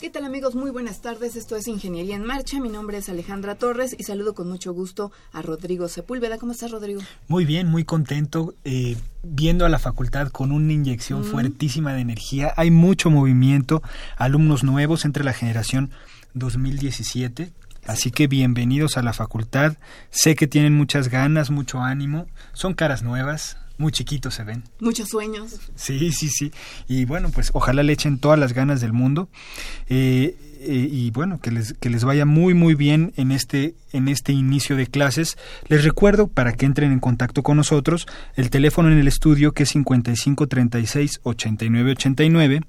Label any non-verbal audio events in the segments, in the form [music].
¿Qué tal amigos? Muy buenas tardes. Esto es Ingeniería en Marcha. Mi nombre es Alejandra Torres y saludo con mucho gusto a Rodrigo Sepúlveda. ¿Cómo estás, Rodrigo? Muy bien, muy contento. Eh, viendo a la facultad con una inyección fuertísima de energía. Hay mucho movimiento, alumnos nuevos entre la generación 2017. Así que bienvenidos a la facultad. Sé que tienen muchas ganas, mucho ánimo. Son caras nuevas, muy chiquitos se ven. Muchos sueños. Sí, sí, sí. Y bueno, pues ojalá le echen todas las ganas del mundo. Eh, eh, y bueno, que les, que les vaya muy, muy bien en este, en este inicio de clases. Les recuerdo, para que entren en contacto con nosotros, el teléfono en el estudio que es 5536 8989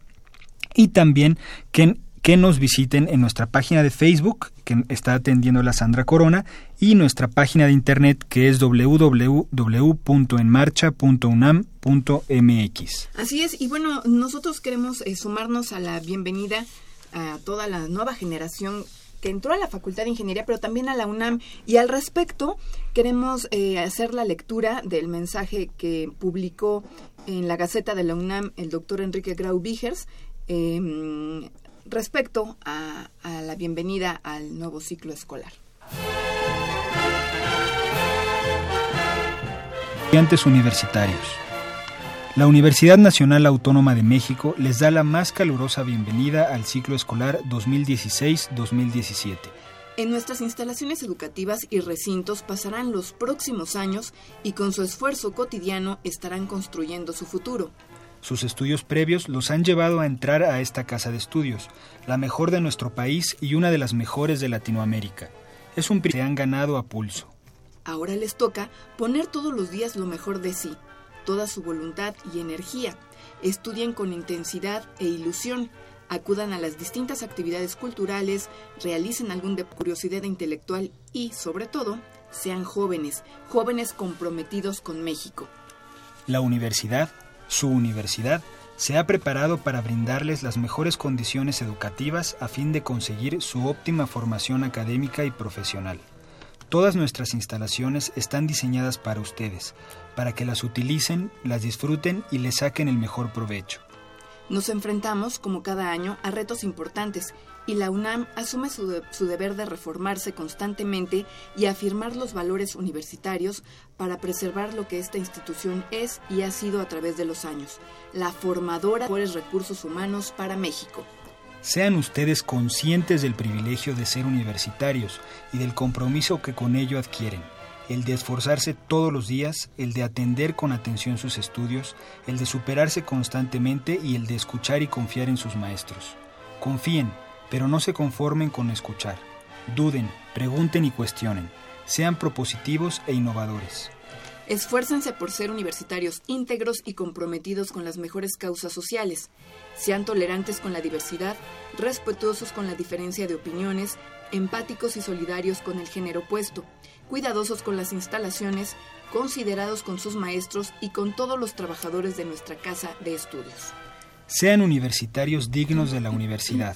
y también que que nos visiten en nuestra página de Facebook, que está atendiendo la Sandra Corona, y nuestra página de internet, que es www.enmarcha.unam.mx. Así es, y bueno, nosotros queremos eh, sumarnos a la bienvenida a toda la nueva generación que entró a la Facultad de Ingeniería, pero también a la UNAM. Y al respecto, queremos eh, hacer la lectura del mensaje que publicó en la Gaceta de la UNAM el doctor Enrique Grau Vigers, eh, respecto a, a la bienvenida al nuevo ciclo escolar. Estudiantes universitarios. La Universidad Nacional Autónoma de México les da la más calurosa bienvenida al ciclo escolar 2016-2017. En nuestras instalaciones educativas y recintos pasarán los próximos años y con su esfuerzo cotidiano estarán construyendo su futuro. Sus estudios previos los han llevado a entrar a esta casa de estudios, la mejor de nuestro país y una de las mejores de Latinoamérica. Es un que se han ganado a pulso. Ahora les toca poner todos los días lo mejor de sí, toda su voluntad y energía. Estudien con intensidad e ilusión, acudan a las distintas actividades culturales, realicen algún de curiosidad intelectual y, sobre todo, sean jóvenes, jóvenes comprometidos con México. La universidad su universidad se ha preparado para brindarles las mejores condiciones educativas a fin de conseguir su óptima formación académica y profesional. Todas nuestras instalaciones están diseñadas para ustedes, para que las utilicen, las disfruten y les saquen el mejor provecho. Nos enfrentamos, como cada año, a retos importantes y la UNAM asume su, su, deber de reformarse constantemente y afirmar los valores universitarios para preservar lo que esta institución es y ha sido a través de los años, la formadora de mejores recursos humanos para México. Sean ustedes conscientes del privilegio de ser universitarios y del compromiso que con ello adquieren, el de esforzarse todos los días, el de atender con atención sus estudios, el de superarse constantemente y el de escuchar y confiar en sus maestros. Confíen, pero no se conformen con escuchar. Duden, pregunten y cuestionen. Sean propositivos e innovadores. Esfuércense por ser universitarios íntegros y comprometidos con las mejores causas sociales. Sean tolerantes con la diversidad, respetuosos con la diferencia de opiniones, empáticos y solidarios con el género opuesto, cuidadosos con las instalaciones, considerados con sus maestros y con todos los trabajadores de nuestra casa de estudios. Sean universitarios dignos de la universidad.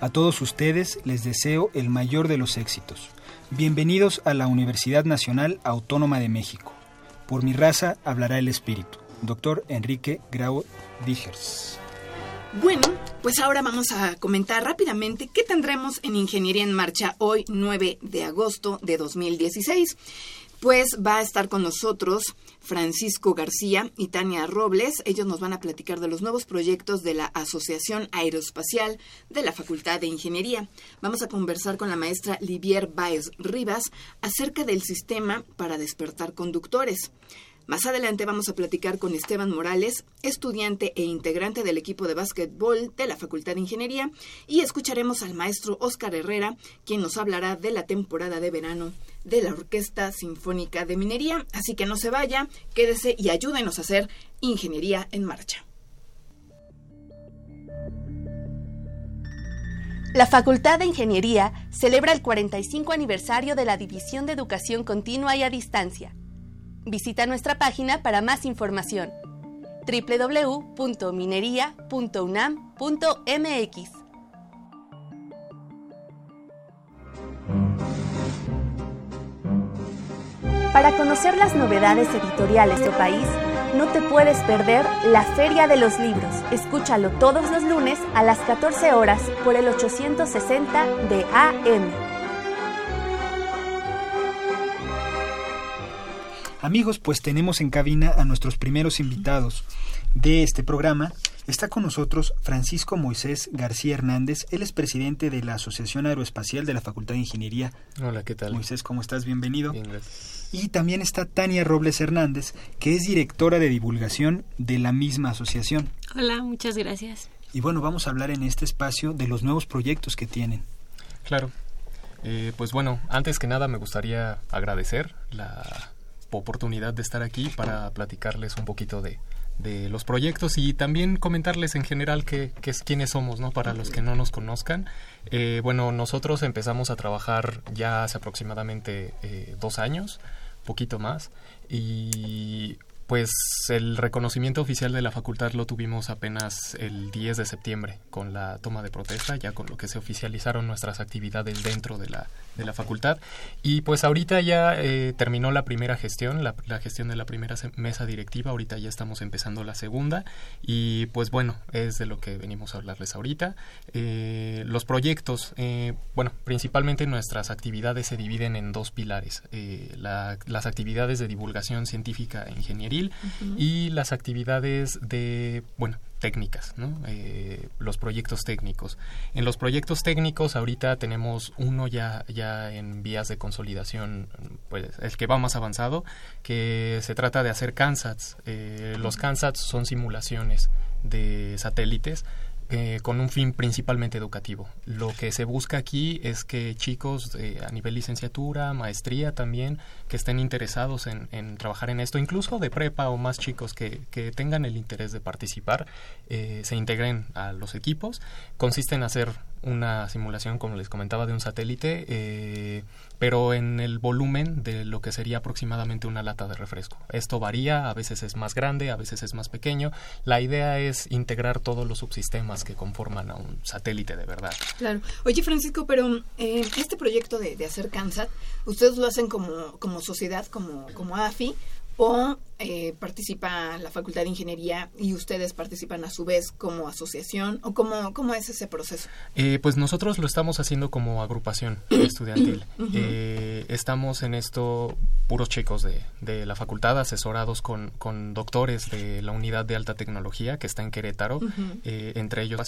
A todos ustedes les deseo el mayor de los éxitos. Bienvenidos a la Universidad Nacional Autónoma de México. Por mi raza hablará el espíritu. Doctor Enrique Grau Vigers. Bueno, pues ahora vamos a comentar rápidamente qué tendremos en Ingeniería en Marcha hoy 9 de agosto de 2016 pues va a estar con nosotros Francisco García y Tania Robles. Ellos nos van a platicar de los nuevos proyectos de la Asociación Aeroespacial de la Facultad de Ingeniería. Vamos a conversar con la maestra Livier Baez Rivas acerca del sistema para despertar conductores. Más adelante vamos a platicar con Esteban Morales, estudiante e integrante del equipo de básquetbol de la Facultad de Ingeniería, y escucharemos al maestro Óscar Herrera, quien nos hablará de la temporada de verano de la Orquesta Sinfónica de Minería. Así que no se vaya, quédese y ayúdenos a hacer Ingeniería en Marcha. La Facultad de Ingeniería celebra el 45 aniversario de la División de Educación Continua y a Distancia Visita nuestra página para más información www.minería.unam.mx. Para conocer las novedades editoriales de país, no te puedes perder la Feria de los Libros. Escúchalo todos los lunes a las 14 horas por el 860 de AM. Amigos, pues tenemos en cabina a nuestros primeros invitados de este programa. Está con nosotros Francisco Moisés García Hernández. Él es presidente de la Asociación Aeroespacial de la Facultad de Ingeniería. Hola, ¿qué tal? Moisés, ¿cómo estás? Bienvenido. Bien, gracias. Y también está Tania Robles Hernández, que es directora de divulgación de la misma asociación. Hola, muchas gracias. Y bueno, vamos a hablar en este espacio de los nuevos proyectos que tienen. Claro. Eh, pues bueno, antes que nada me gustaría agradecer la oportunidad de estar aquí para platicarles un poquito de, de los proyectos y también comentarles en general qué es quiénes somos, ¿no? Para los que no nos conozcan. Eh, bueno, nosotros empezamos a trabajar ya hace aproximadamente eh, dos años, poquito más, y pues el reconocimiento oficial de la facultad lo tuvimos apenas el 10 de septiembre con la toma de protesta, ya con lo que se oficializaron nuestras actividades dentro de la, de la facultad. Y pues ahorita ya eh, terminó la primera gestión, la, gestión de la primera mesa directiva, ahorita ya estamos empezando la segunda y pues bueno, es de lo que venimos a hablarles ahorita. Eh, los proyectos, eh, bueno, principalmente nuestras actividades se dividen en dos pilares, las actividades de divulgación científica e ingeniería y las actividades de, bueno, técnicas, ¿no? Eh, los proyectos técnicos. En los proyectos técnicos ahorita tenemos uno ya, ya en vías de consolidación, pues el que va más avanzado, que se trata de hacer CANSATs. Eh, los CANSATs son simulaciones de satélites eh, con un fin principalmente educativo. Lo que se busca aquí es que chicos eh, a nivel licenciatura, maestría también, que estén interesados en, trabajar en esto, incluso de prepa o más chicos que, tengan el interés de participar, eh, se integren a los equipos. Consiste en hacer una simulación, como les comentaba, de un satélite, eh, pero en el volumen de lo que sería aproximadamente una lata de refresco. Esto varía, a veces es más grande, a veces es más pequeño. La idea es integrar todos los subsistemas que conforman a un satélite de verdad. Claro. Oye, Francisco, pero eh, este proyecto de, hacer CANSAT, ustedes lo hacen como, como sociedad, como, como AFI, o eh, participa la Facultad de Ingeniería y ustedes participan a su vez como asociación o cómo, cómo es ese proceso? Eh, pues nosotros lo estamos haciendo como agrupación [clears throat] estudiantil. Eh, estamos en esto puros chicos de, de la facultad asesorados con, con, doctores de la unidad de alta tecnología que está en Querétaro, entre ellos.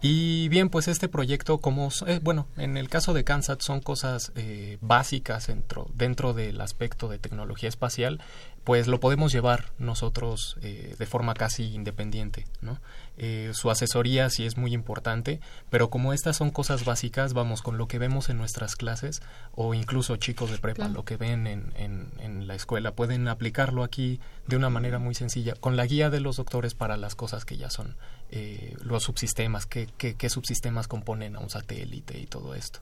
Y bien, pues este proyecto, como bueno, en el caso de Kansas son cosas básicas dentro, dentro del aspecto de tecnología espacial pues lo podemos llevar nosotros eh, de forma casi independiente, ¿no? Eh, su asesoría sí es muy importante, pero como estas son cosas básicas, vamos, con lo que vemos en nuestras clases o incluso chicos de prepa, lo que ven en, en, la escuela, pueden aplicarlo aquí de una manera muy sencilla, con la guía de los doctores para las cosas que ya son eh, los subsistemas, qué, qué, qué subsistemas componen a un satélite y todo esto.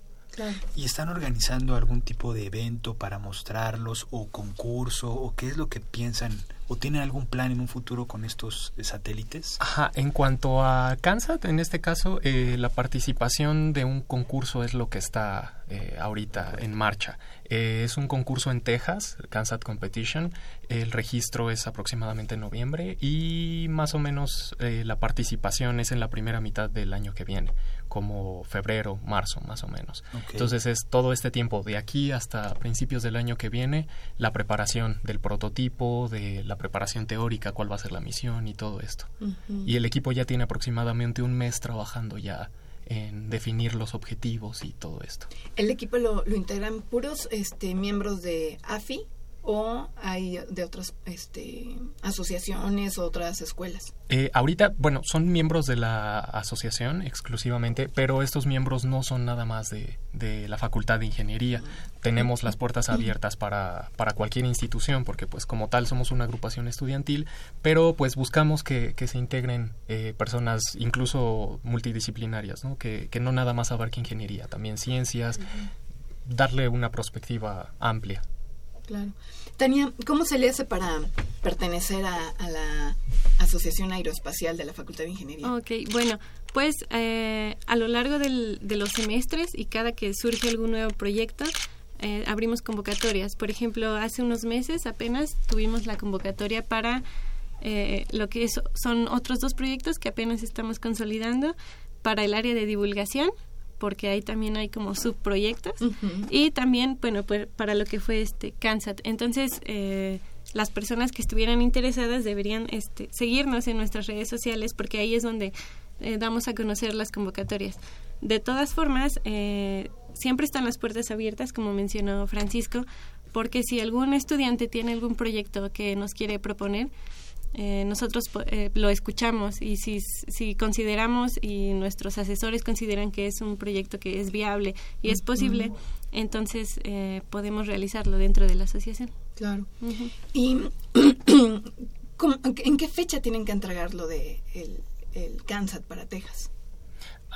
¿Y están organizando algún tipo de evento para mostrarlos o concurso o qué es lo que piensan o tienen algún plan en un futuro con estos satélites? Ajá, en cuanto a Kansas, en este caso, eh, la participación de un concurso es lo que está eh, ahorita en marcha. Eh, es un concurso en Texas, Kansas Competition. El registro es aproximadamente en noviembre y más o menos la participación es en la primera mitad del año que viene como febrero, marzo, más o menos. Entonces es todo este tiempo, de aquí hasta principios del año que viene, la preparación del prototipo, de la preparación teórica, cuál va a ser la misión y todo esto. Y el equipo ya tiene aproximadamente un mes trabajando ya en definir los objetivos y todo esto. ¿El equipo lo, lo integran puros este, miembros de AFI o hay de otras este, asociaciones, otras escuelas? Eh, ahorita, bueno, son miembros de la asociación exclusivamente, pero estos miembros no son nada más de, de la Facultad de Ingeniería. Tenemos las puertas abiertas para, para cualquier institución, porque pues como tal somos una agrupación estudiantil, pero pues buscamos que, que se integren eh, personas incluso multidisciplinarias, ¿no? Que, que no nada más abarque ingeniería, también ciencias, darle una perspectiva amplia. Claro. Tania, ¿cómo se le hace para pertenecer a, la Asociación Aeroespacial de la Facultad de Ingeniería? Ok, bueno, pues eh, a lo largo del, de los semestres y cada que surge algún nuevo proyecto, eh, abrimos convocatorias. Por ejemplo, hace unos meses apenas tuvimos la convocatoria para eh, lo que son otros dos proyectos que apenas estamos consolidando para el área de divulgación porque ahí también hay como subproyectos. Y también bueno pues para lo que fue este CANSAT entonces eh, las personas que estuvieran interesadas deberían este, seguirnos en nuestras redes sociales porque ahí es donde eh, damos a conocer las convocatorias. De todas formas eh, siempre están las puertas abiertas como mencionó Francisco porque si algún estudiante tiene algún proyecto que nos quiere proponer eh, nosotros eh, lo escuchamos y si, si consideramos y nuestros asesores consideran que es un proyecto que es viable y es posible, entonces eh, podemos realizarlo dentro de la asociación. Claro. ¿Y [clears throat] en qué fecha tienen que entregarlo de el, el CANSAT para Texas?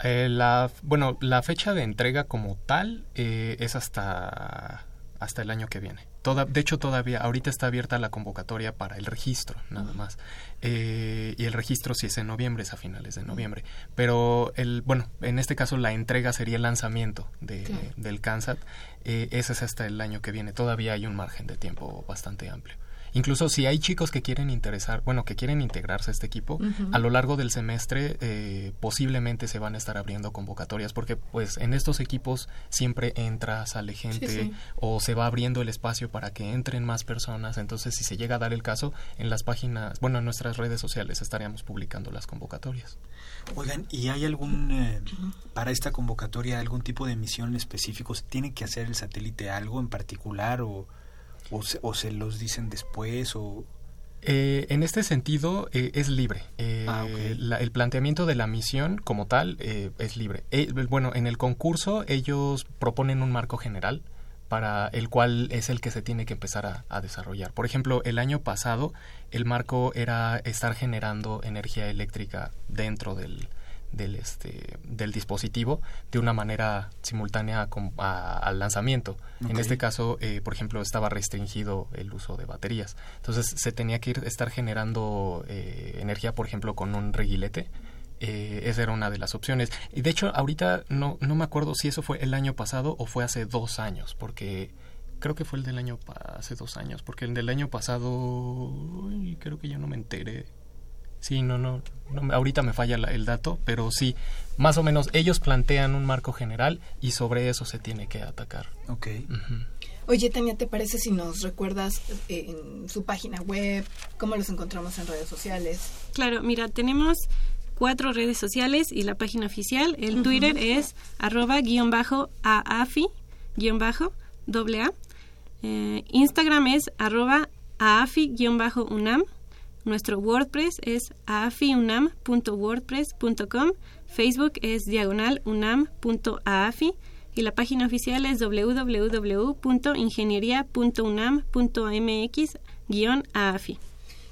la, bueno, la fecha de entrega como tal es hasta, hasta el año que viene de hecho, todavía, ahorita está abierta la convocatoria para el registro, nada más. Eh, y el registro si es en noviembre, es a finales de noviembre. Pero, el bueno, en este caso la entrega sería el lanzamiento de, del CANSAT. Eh, ese es hasta el año que viene. Todavía hay un margen de tiempo bastante amplio. Incluso si hay chicos que quieren interesar, bueno, que quieren integrarse a este equipo, a lo largo del semestre eh, posiblemente se van a estar abriendo convocatorias, porque pues en estos equipos siempre entra, sale gente o se va abriendo el espacio para que entren más personas. Entonces, si se llega a dar el caso, en las páginas, bueno, en nuestras redes sociales estaríamos publicando las convocatorias. Oigan, ¿y hay algún, eh, para esta convocatoria, algún tipo de misión específico? ¿Tiene que hacer el satélite algo en particular o...? O se, los dicen después o eh, en este sentido eh, es libre. Eh, ah, el planteamiento de la misión como tal es libre. bueno, en el concurso ellos proponen un marco general para el cual es el que se tiene que empezar a, a, desarrollar. Por ejemplo, el año pasado el marco era estar generando energía eléctrica dentro del, del, este, del dispositivo de una manera simultánea al lanzamiento. En este caso, eh, por ejemplo, estaba restringido el uso de baterías. Entonces se tenía que ir, estar generando eh, energía, por ejemplo, con un reguilete. Eh, esa era una de las opciones. Y de hecho, ahorita no, no me acuerdo si eso fue el año pasado o fue hace dos años, porque creo que fue el del año hace dos años, porque el del año pasado creo que yo no me enteré Sí, no, no, ahorita me falla el dato, pero sí, más o menos ellos plantean un marco general y sobre eso se tiene que atacar. Ok. Oye, Tania, ¿te parece si nos recuerdas eh, en su página web, cómo los encontramos en redes sociales? Claro, mira, tenemos cuatro redes sociales y la página oficial. El Twitter es arroba guion bajo AAFI guion bajo doble A. Eh, Instagram es arroba AAFI guion bajo UNAM. Nuestro WordPress es afiunam.wordpress.com, Facebook es diagonalunam.aafi y la página oficial es www.ingeniería.unam.mx-aafi.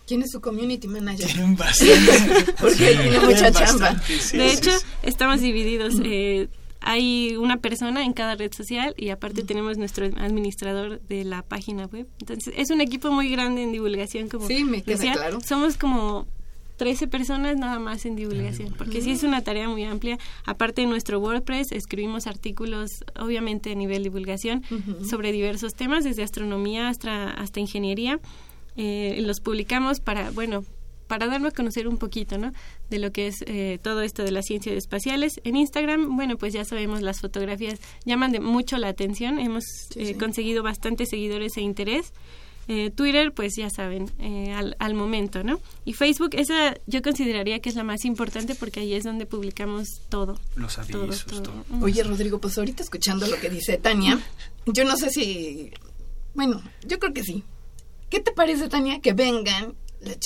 ¿Quién es su community manager? Tienen bastante. [laughs] Porque tiene mucha chamba. de hecho, estamos divididos. Eh, hay una persona en cada red social y aparte tenemos nuestro administrador de la página web. Entonces, es un equipo muy grande en divulgación, como sí, me queda claro. Somos como 13 personas nada más en divulgación, porque sí es una tarea muy amplia. Aparte de nuestro WordPress, escribimos artículos, obviamente a nivel divulgación, sobre diversos temas, desde astronomía hasta, hasta ingeniería. Eh, los publicamos para, bueno, para darnos a conocer un poquito, ¿no? De lo que es eh, todo esto de las ciencias espaciales. En Instagram, bueno, pues ya sabemos, las fotografías llaman de mucho la atención. Hemos eh, conseguido bastantes seguidores e interés. Eh, Twitter, pues ya saben, al, al, momento, ¿no? Y Facebook, esa yo consideraría que es la más importante porque ahí es donde publicamos todo. Los avisos, todo. Oye, Rodrigo, pues ahorita escuchando lo que dice Tania, yo no sé si, bueno, yo creo que sí, ¿Qué te parece, Tania, que vengan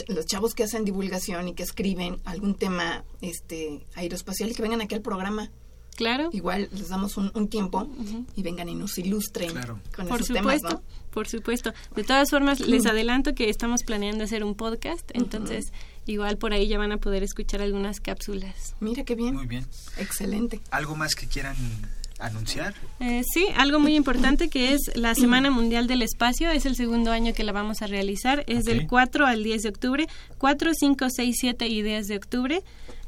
los chavos que hacen divulgación y que escriben algún tema este aeroespacial y que vengan aquí al programa? Claro. Igual les damos un, tiempo y vengan y nos ilustren con por esos supuesto, temas, Por supuesto. De todas formas, les adelanto que estamos planeando hacer un podcast, entonces igual por ahí ya van a poder escuchar algunas cápsulas. Mira qué bien. Muy bien. Excelente. ¿Algo más que quieran anunciar? Eh, sí, algo muy importante que es la Semana Mundial del Espacio. Es el segundo año que la vamos a realizar. Es del 4 al 10 de octubre. 4, 5, 6, 7 y 10 de octubre.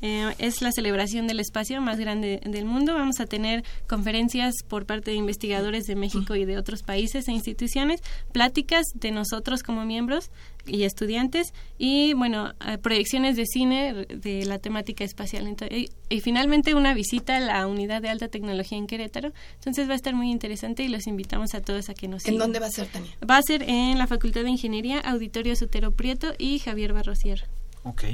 Eh, es la celebración del espacio más grande del mundo. Vamos a tener conferencias por parte de investigadores de México y de otros países e instituciones, pláticas de nosotros como miembros y estudiantes y, bueno, eh, proyecciones de cine de la temática espacial. y, y, finalmente una visita a la unidad de alta tecnología en Querétaro. Entonces va a estar muy interesante y los invitamos a todos a que nos sigan. ¿En dónde va a ser, Tania? Va a ser en la Facultad de Ingeniería, Auditorio Sotero Prieto y Javier Barrosier. Ok.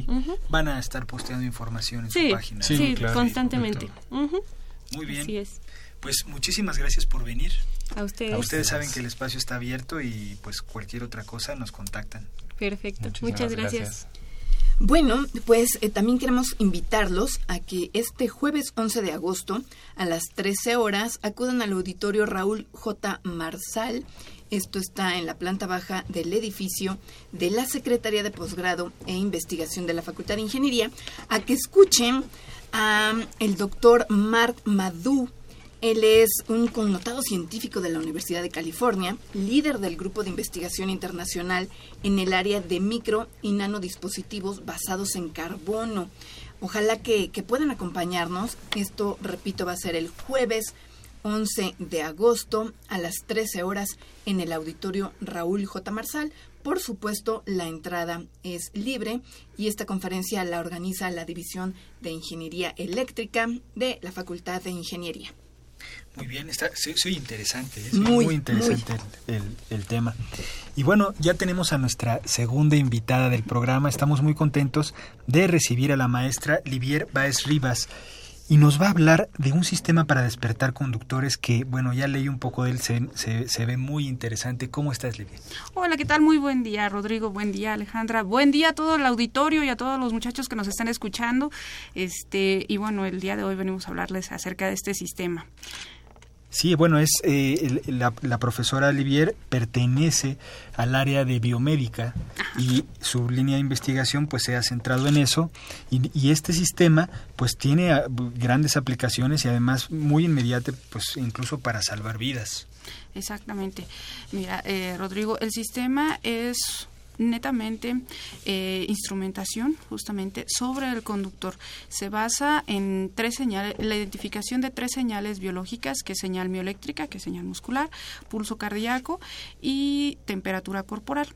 Van a estar posteando información en su página. Sí, constantemente. Muy bien. Así es. Pues muchísimas gracias por venir. A ustedes. A ustedes saben que el espacio está abierto y pues cualquier otra cosa nos contactan. Perfecto. Muchas gracias. Bueno, pues eh, también queremos invitarlos a que este jueves 11 de agosto a las 13 horas acudan al auditorio Raúl J. Marsal esto está en la planta baja del edificio de la Secretaría de Posgrado e Investigación de la Facultad de Ingeniería, a que escuchen a el doctor Mark Madhu. Él es un connotado científico de la Universidad de California, líder del grupo de investigación internacional en el área de micro y nanodispositivos basados en carbono. Ojalá que, que puedan acompañarnos. Esto, repito, va a ser el jueves 11 de agosto a las 13 horas en el auditorio Raúl J. Marsal. Por supuesto, la entrada es libre y esta conferencia la organiza la División de Ingeniería Eléctrica de la Facultad de Ingeniería. Muy bien, está, soy, interesante, es ¿eh? muy, interesante El, el, tema. Y bueno, ya tenemos a nuestra segunda invitada del programa. Estamos muy contentos de recibir a la maestra Livier Baez Rivas y nos va a hablar de un sistema para despertar conductores que, bueno, ya leí un poco de él, se, se, ve muy interesante. ¿Cómo estás, Lidia? Hola, ¿qué tal? Muy buen día, Rodrigo. Buen día, Alejandra. Buen día a todo el auditorio y a todos los muchachos que nos están escuchando. Este, y bueno, el día de hoy venimos a hablarles acerca de este sistema. Sí, bueno, es eh, la, profesora Olivier pertenece al área de biomédica y su línea de investigación pues se ha centrado en eso y, este sistema pues tiene ah, grandes aplicaciones y además muy inmediata pues incluso para salvar vidas. Exactamente. Mira, eh, Rodrigo, el sistema es netamente eh, instrumentación justamente sobre el conductor. Se basa en tres señales, la identificación de tres señales biológicas, que es señal mioeléctrica, que es señal muscular, pulso cardíaco y temperatura corporal.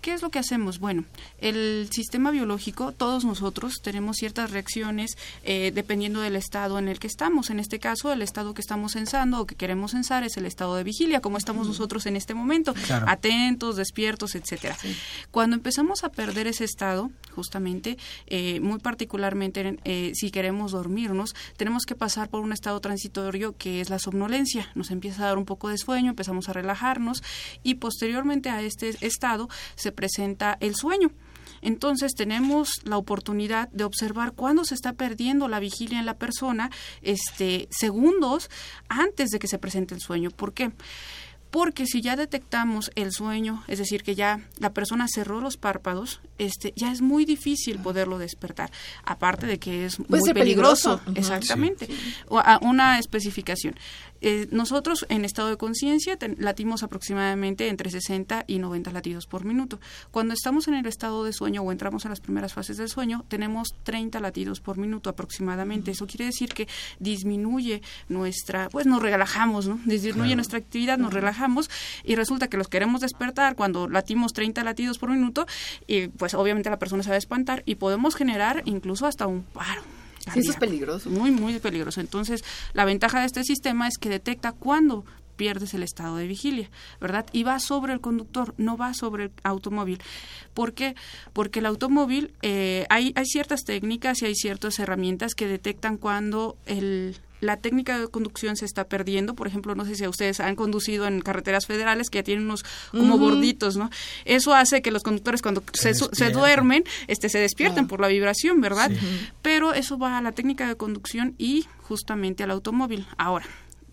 ¿Qué es lo que hacemos? Bueno, el sistema biológico, todos nosotros tenemos ciertas reacciones eh, dependiendo del estado en el que estamos. En este caso, el estado que estamos censando o que queremos censar es el estado de vigilia, como estamos nosotros en este momento, atentos, despiertos, etcétera. Cuando empezamos a perder ese estado, justamente, eh, muy particularmente eh, si queremos dormirnos, tenemos que pasar por un estado transitorio que es la somnolencia. Nos empieza a dar un poco de sueño, empezamos a relajarnos y posteriormente a este estado se presenta el sueño. Entonces tenemos la oportunidad de observar cuándo se está perdiendo la vigilia en la persona, este, segundos antes de que se presente el sueño. ¿Por qué? Porque si ya detectamos el sueño, es decir, que ya la persona cerró los párpados, este, ya es muy difícil poderlo despertar. Aparte de que es muy peligroso. Exactamente. una especificación. Eh, nosotros en estado de conciencia latimos aproximadamente entre 60 y 90 latidos por minuto. Cuando estamos en el estado de sueño o entramos en las primeras fases del sueño, tenemos 30 latidos por minuto aproximadamente. Eso quiere decir que disminuye nuestra, pues nos relajamos, ¿no? Disminuye nuestra actividad, nos relajamos y resulta que los queremos despertar cuando latimos 30 latidos por minuto y pues obviamente la persona se va a espantar y podemos generar incluso hasta un paro Sí, eso es peligroso. Muy, muy peligroso. Entonces, la ventaja de este sistema es que detecta cuándo pierdes el estado de vigilia, ¿verdad? Y va sobre el conductor, no va sobre el automóvil. ¿Por qué? Porque el automóvil, eh, hay, hay ciertas técnicas y hay ciertas herramientas que detectan cuando el la técnica de conducción se está perdiendo. Por ejemplo, no sé si ustedes han conducido en carreteras federales que ya tienen unos como gorditos, ¿no? Eso hace que los conductores cuando se, se, duermen, este, se despierten por la vibración, ¿verdad? Pero eso va a la técnica de conducción y justamente al automóvil. Ahora,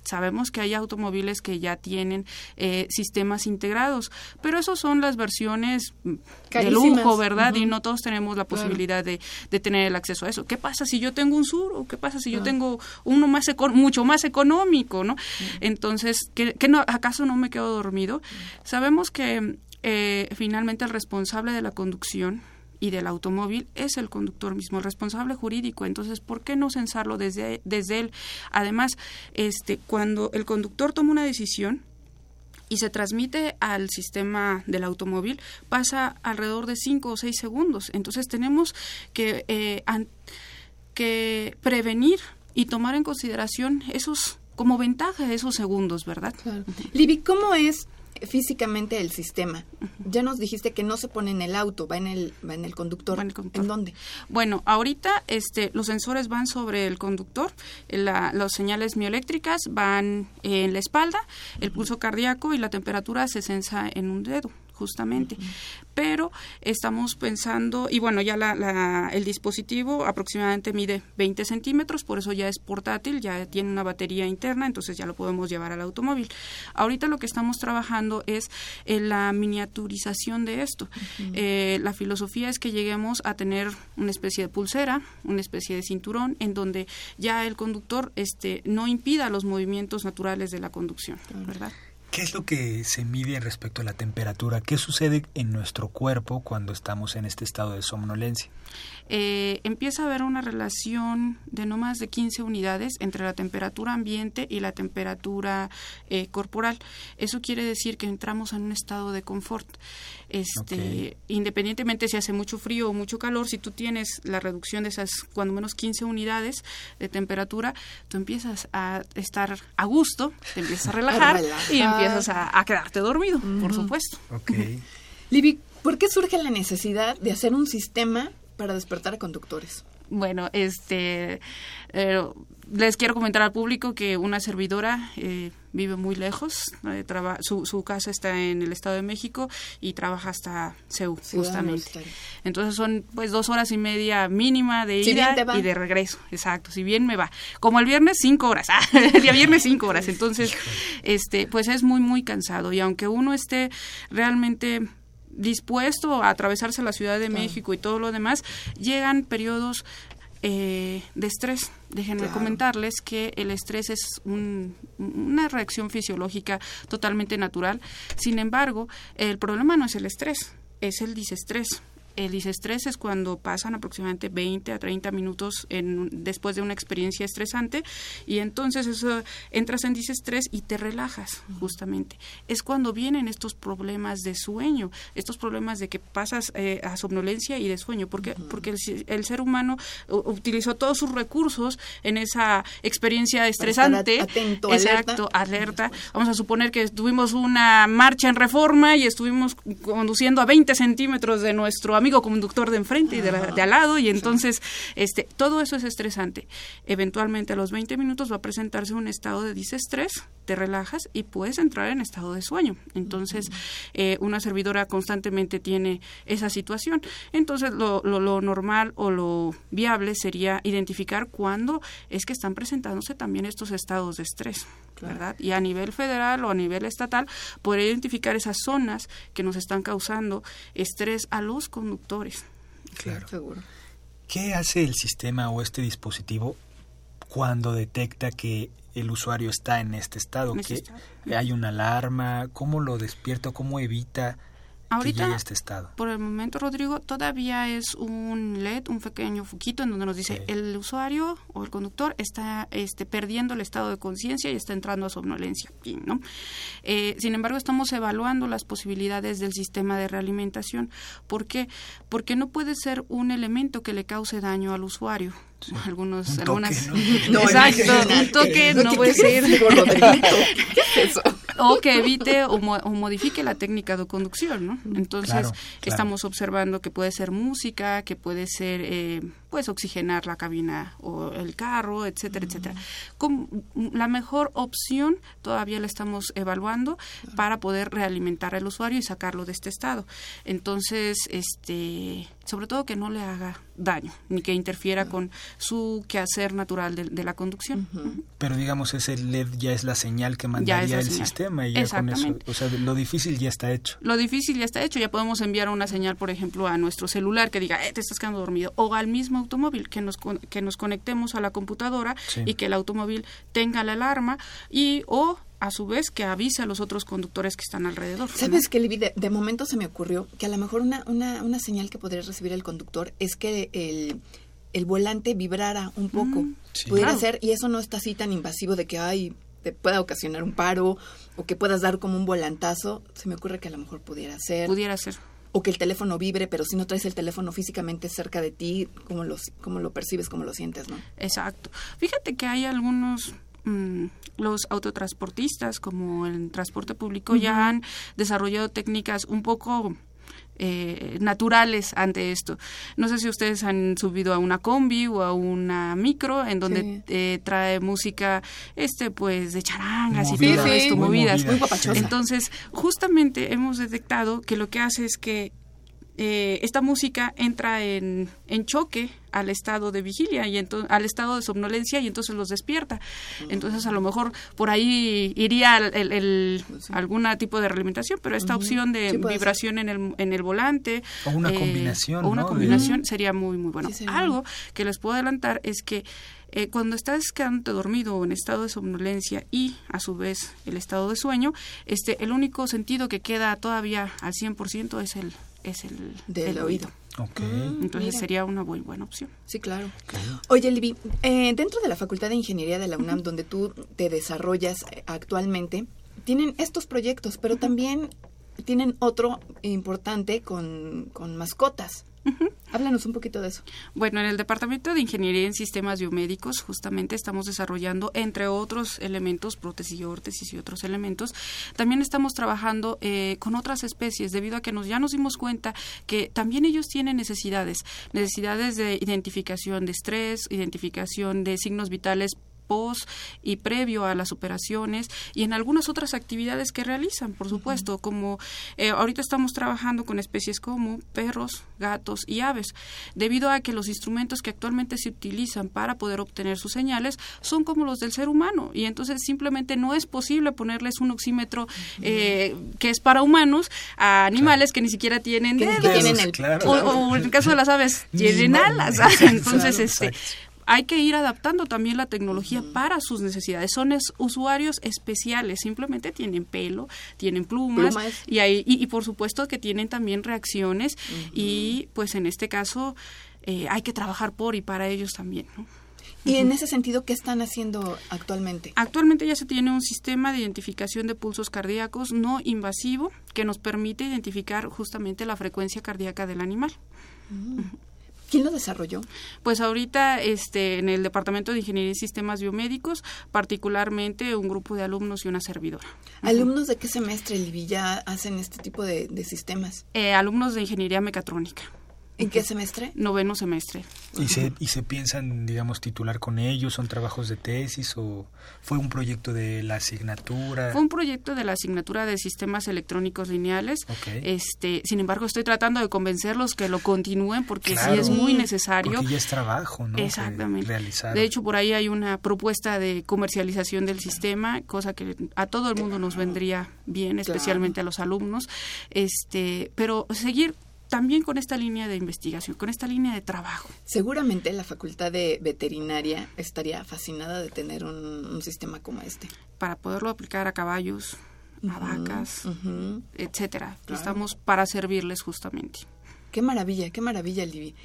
Sabemos que hay automóviles que ya tienen eh, sistemas integrados, pero esos son las versiones de lujo, ¿verdad? Y no todos tenemos la posibilidad de, tener el acceso a eso. ¿Qué pasa si yo tengo un sur o qué pasa si yo tengo uno más mucho más económico, ¿no? Entonces, ¿qué, no, ¿acaso no me quedo dormido? Sabemos que eh, finalmente el responsable de la conducción y del automóvil es el conductor mismo, responsable jurídico. Entonces, ¿por qué no censarlo desde, desde él? Además, este, cuando el conductor toma una decisión, y se transmite al sistema del automóvil, pasa alrededor de 5 o 6 segundos. Entonces tenemos que, eh, que prevenir y tomar en consideración esos como ventaja esos segundos, ¿verdad? Claro. ¿cómo es físicamente el sistema. Ya nos dijiste que no se pone en el auto, va en el, va en el conductor. en, dónde? Bueno, ahorita este, los sensores van sobre el conductor, la, las señales mioeléctricas van en la espalda, el pulso cardíaco y la temperatura se sensa en un dedo justamente. Pero estamos pensando, y bueno, ya la, el dispositivo aproximadamente mide 20 centímetros, por eso ya es portátil, ya tiene una batería interna, entonces ya lo podemos llevar al automóvil. Ahorita lo que estamos trabajando es en la miniaturización de esto. Eh, la filosofía es que lleguemos a tener una especie de pulsera, una especie de cinturón, en donde ya el conductor este, no impida los movimientos naturales de la conducción, ¿verdad? ¿Qué es lo que se mide respecto a la temperatura? ¿Qué sucede en nuestro cuerpo cuando estamos en este estado de somnolencia? Eh, empieza a haber una relación de no más de 15 unidades entre la temperatura ambiente y la temperatura eh, corporal. Eso quiere decir que entramos en un estado de confort. Este, Independientemente si hace mucho frío o mucho calor, si tú tienes la reducción de esas cuando menos 15 unidades de temperatura, tú empiezas a estar a gusto, te empiezas a [laughs] relajar, y empiezas a, quedarte dormido, por supuesto. Libby, ¿por qué surge la necesidad de hacer un sistema para despertar a conductores? Bueno, este, eh, les quiero comentar al público que una servidora eh, vive muy lejos, eh, su, su, casa está en el Estado de México y trabaja hasta Seúl, justamente. Entonces son pues dos horas y media mínima de ida y de regreso, exacto, si bien me va. Como el viernes, cinco horas, ah, [laughs] el día viernes cinco horas, entonces, este, pues es muy, muy cansado y aunque uno esté realmente dispuesto a atravesarse la Ciudad de México y todo lo demás, llegan periodos eh, de estrés. Déjenme comentarles que el estrés es una reacción fisiológica totalmente natural. Sin embargo, el problema no es el estrés, es el disestrés el disestrés es cuando pasan aproximadamente 20 a 30 minutos en, después de una experiencia estresante y entonces eso, entras en disestrés y te relajas justamente. Es cuando vienen estos problemas de sueño, estos problemas de que pasas eh, a somnolencia y de sueño, porque, porque el, ser humano utilizó todos sus recursos en esa experiencia estresante. Atento, exacto, alerta. Vamos a suponer que tuvimos una marcha en reforma y estuvimos conduciendo a 20 centímetros de nuestro amigo conductor de enfrente y de, al lado y entonces este todo eso es estresante. Eventualmente a los 20 minutos va a presentarse un estado de disestrés, te relajas y puedes entrar en estado de sueño. Entonces eh, una servidora constantemente tiene esa situación. Entonces lo, lo, normal o lo viable sería identificar cuándo es que están presentándose también estos estados de estrés. ¿Verdad? Y a nivel federal o a nivel estatal, poder identificar esas zonas que nos están causando estrés a los conductores. Claro. Seguro. ¿Qué hace el sistema o este dispositivo cuando detecta que el usuario está en este estado? que hay una alarma? ¿Cómo lo despierta? ¿Cómo evita Ahorita, este estado? por el momento, Rodrigo, todavía es un LED, un pequeño foquito en donde nos dice el usuario o el conductor está este, perdiendo el estado de conciencia y está entrando a somnolencia. ¿no? Eh, sin embargo, estamos evaluando las posibilidades del sistema de realimentación. ¿Por qué? Porque no puede ser un elemento que le cause daño al usuario. Algunos, algunas. [laughs] ¿no? exacto, un toque no puede ser. ¿Qué es eso? [laughs] o que evite o, modifique la técnica de conducción, ¿no? Entonces, estamos observando que puede ser música, que puede ser, eh, pues, oxigenar la cabina o el carro, etcétera, etcétera. la mejor opción todavía la estamos evaluando para poder realimentar al usuario y sacarlo de este estado. Entonces, este sobre todo que no le haga daño ni que interfiera con su quehacer natural de, la conducción. Pero digamos ese LED ya es la señal que mandaría el sistema y ya con eso, o sea, lo difícil ya está hecho. Lo difícil ya está hecho, ya podemos enviar una señal, por ejemplo, a nuestro celular que diga, eh, te estás quedando dormido, o al mismo automóvil que nos que nos conectemos a la computadora y que el automóvil tenga la alarma y o a su vez que avise a los otros conductores que están alrededor. ¿Sabes qué, de, de, momento se me ocurrió que a lo mejor una, una, una señal que podría recibir el conductor es que el, el volante vibrara un poco. Mm, Pudiera ser, y eso no está así tan invasivo de que, ay, te pueda ocasionar un paro o que puedas dar como un volantazo. Se me ocurre que a lo mejor pudiera ser. Pudiera ser. O que el teléfono vibre, pero si no traes el teléfono físicamente cerca de ti, ¿cómo, los, cómo lo percibes, cómo lo sientes, no? Exacto. Fíjate que hay algunos Mm, los autotransportistas como el transporte público ya han desarrollado técnicas un poco eh, naturales ante esto. No sé si ustedes han subido a una combi o a una micro en donde eh, trae música este pues de charangas y todo esto, movidas. Entonces, justamente hemos detectado que lo que hace es que eh, esta música entra en, en, choque al estado de vigilia y al estado de somnolencia y entonces los despierta. Entonces a lo mejor por ahí iría el, algún tipo de realimentación, pero esta opción de vibración en el, en el volante o una eh, combinación, o una combinación sería muy muy bueno. Algo que les puedo adelantar es que eh, cuando estás quedando dormido o en estado de somnolencia y a su vez el estado de sueño, este el único sentido que queda todavía al 100% es el es el del oído. Mm, Entonces sería una muy buena opción. Sí, claro. Oye, Libby, eh, dentro de la Facultad de Ingeniería de la UNAM, donde tú te desarrollas eh, actualmente, tienen estos proyectos, pero también tienen otro importante con, con mascotas. Háblanos un poquito de eso. Bueno, en el Departamento de Ingeniería en Sistemas Biomédicos justamente estamos desarrollando, entre otros elementos, prótesis y órtesis y otros elementos, también estamos trabajando eh, con otras especies debido a que nos, ya nos dimos cuenta que también ellos tienen necesidades, necesidades de identificación de estrés, identificación de signos vitales post y previo a las operaciones y en algunas otras actividades que realizan, por supuesto, como eh, ahorita estamos trabajando con especies como perros, gatos y aves, debido a que los instrumentos que actualmente se utilizan para poder obtener sus señales son como los del ser humano y entonces simplemente no es posible ponerles un oxímetro eh, que es para humanos a animales que ni siquiera tienen dedos, o, en el caso de las aves tienen alas, [laughs] entonces este hay que ir adaptando también la tecnología para sus necesidades. Son usuarios especiales, simplemente tienen pelo, tienen plumas, y, hay, y, por supuesto que tienen también reacciones y pues en este caso eh, hay que trabajar por y para ellos también. Y en ese sentido, ¿qué están haciendo actualmente? Actualmente ya se tiene un sistema de identificación de pulsos cardíacos no invasivo que nos permite identificar justamente la frecuencia cardíaca del animal. Mm. ¿Quién lo desarrolló? Pues ahorita este, en el Departamento de Ingeniería y Sistemas Biomédicos, particularmente un grupo de alumnos y una servidora. ¿Alumnos de qué semestre, Livilla, hacen este tipo de, de sistemas? Eh, alumnos de Ingeniería Mecatrónica. ¿En qué semestre? Noveno semestre. ¿Y se, ¿Y se piensan, digamos, titular con ellos? ¿Son trabajos de tesis o fue un proyecto de la asignatura? Fue un proyecto de la asignatura de sistemas electrónicos lineales. Este, sin embargo, estoy tratando de convencerlos que lo continúen porque sí es muy necesario. Porque ya es trabajo, ¿no? Exactamente. Realizar. De hecho, por ahí hay una propuesta de comercialización del sistema, cosa que a todo el mundo nos vendría bien, especialmente a los alumnos. Este, pero seguir también con esta línea de investigación, con esta línea de trabajo. Seguramente la Facultad de Veterinaria estaría fascinada de tener un, sistema como este. Para poderlo aplicar a caballos, a vacas, etcétera. Estamos para servirles justamente. Qué maravilla, qué maravilla, Libby.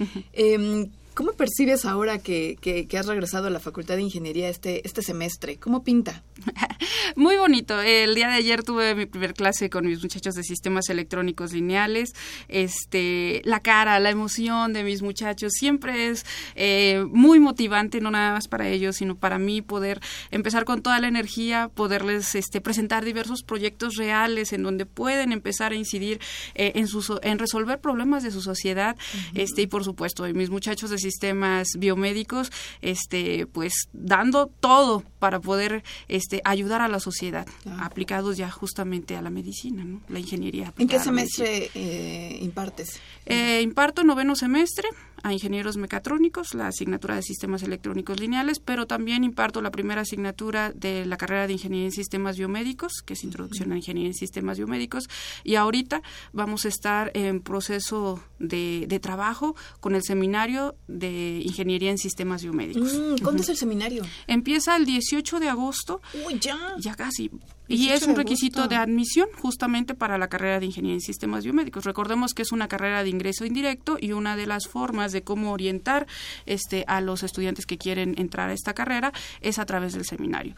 ¿Cómo percibes ahora que, que, has regresado a la Facultad de Ingeniería este, este semestre? ¿Cómo pinta? [laughs] Muy bonito. El día de ayer tuve mi primer clase con mis muchachos de sistemas electrónicos lineales. Este, la cara, la emoción de mis muchachos siempre es eh, muy motivante, no nada más para ellos, sino para mí poder empezar con toda la energía, poderles este, presentar diversos proyectos reales en donde pueden empezar a incidir eh, en, su, en resolver problemas de su sociedad. este, y por supuesto, mis muchachos de sistemas biomédicos, este, pues dando todo para poder este, ayudar a la sociedad, aplicados ya justamente a la medicina, ¿no? la ingeniería. ¿En qué semestre eh, impartes? Eh, imparto noveno semestre a ingenieros mecatrónicos, la asignatura de sistemas electrónicos lineales, pero también imparto la primera asignatura de la carrera de ingeniería en sistemas biomédicos, que es introducción a ingeniería en sistemas biomédicos, y ahorita vamos a estar en proceso de, de trabajo con el seminario de ingeniería en sistemas biomédicos. Mm, ¿Cuándo es el seminario? Empieza el 18 de agosto. Uy, ya. Ya casi. Y es un requisito de admisión justamente para la carrera de Ingeniería en Sistemas Biomédicos. Recordemos que es una carrera de ingreso indirecto y una de las formas de cómo orientar este, a los estudiantes que quieren entrar a esta carrera es a través del seminario.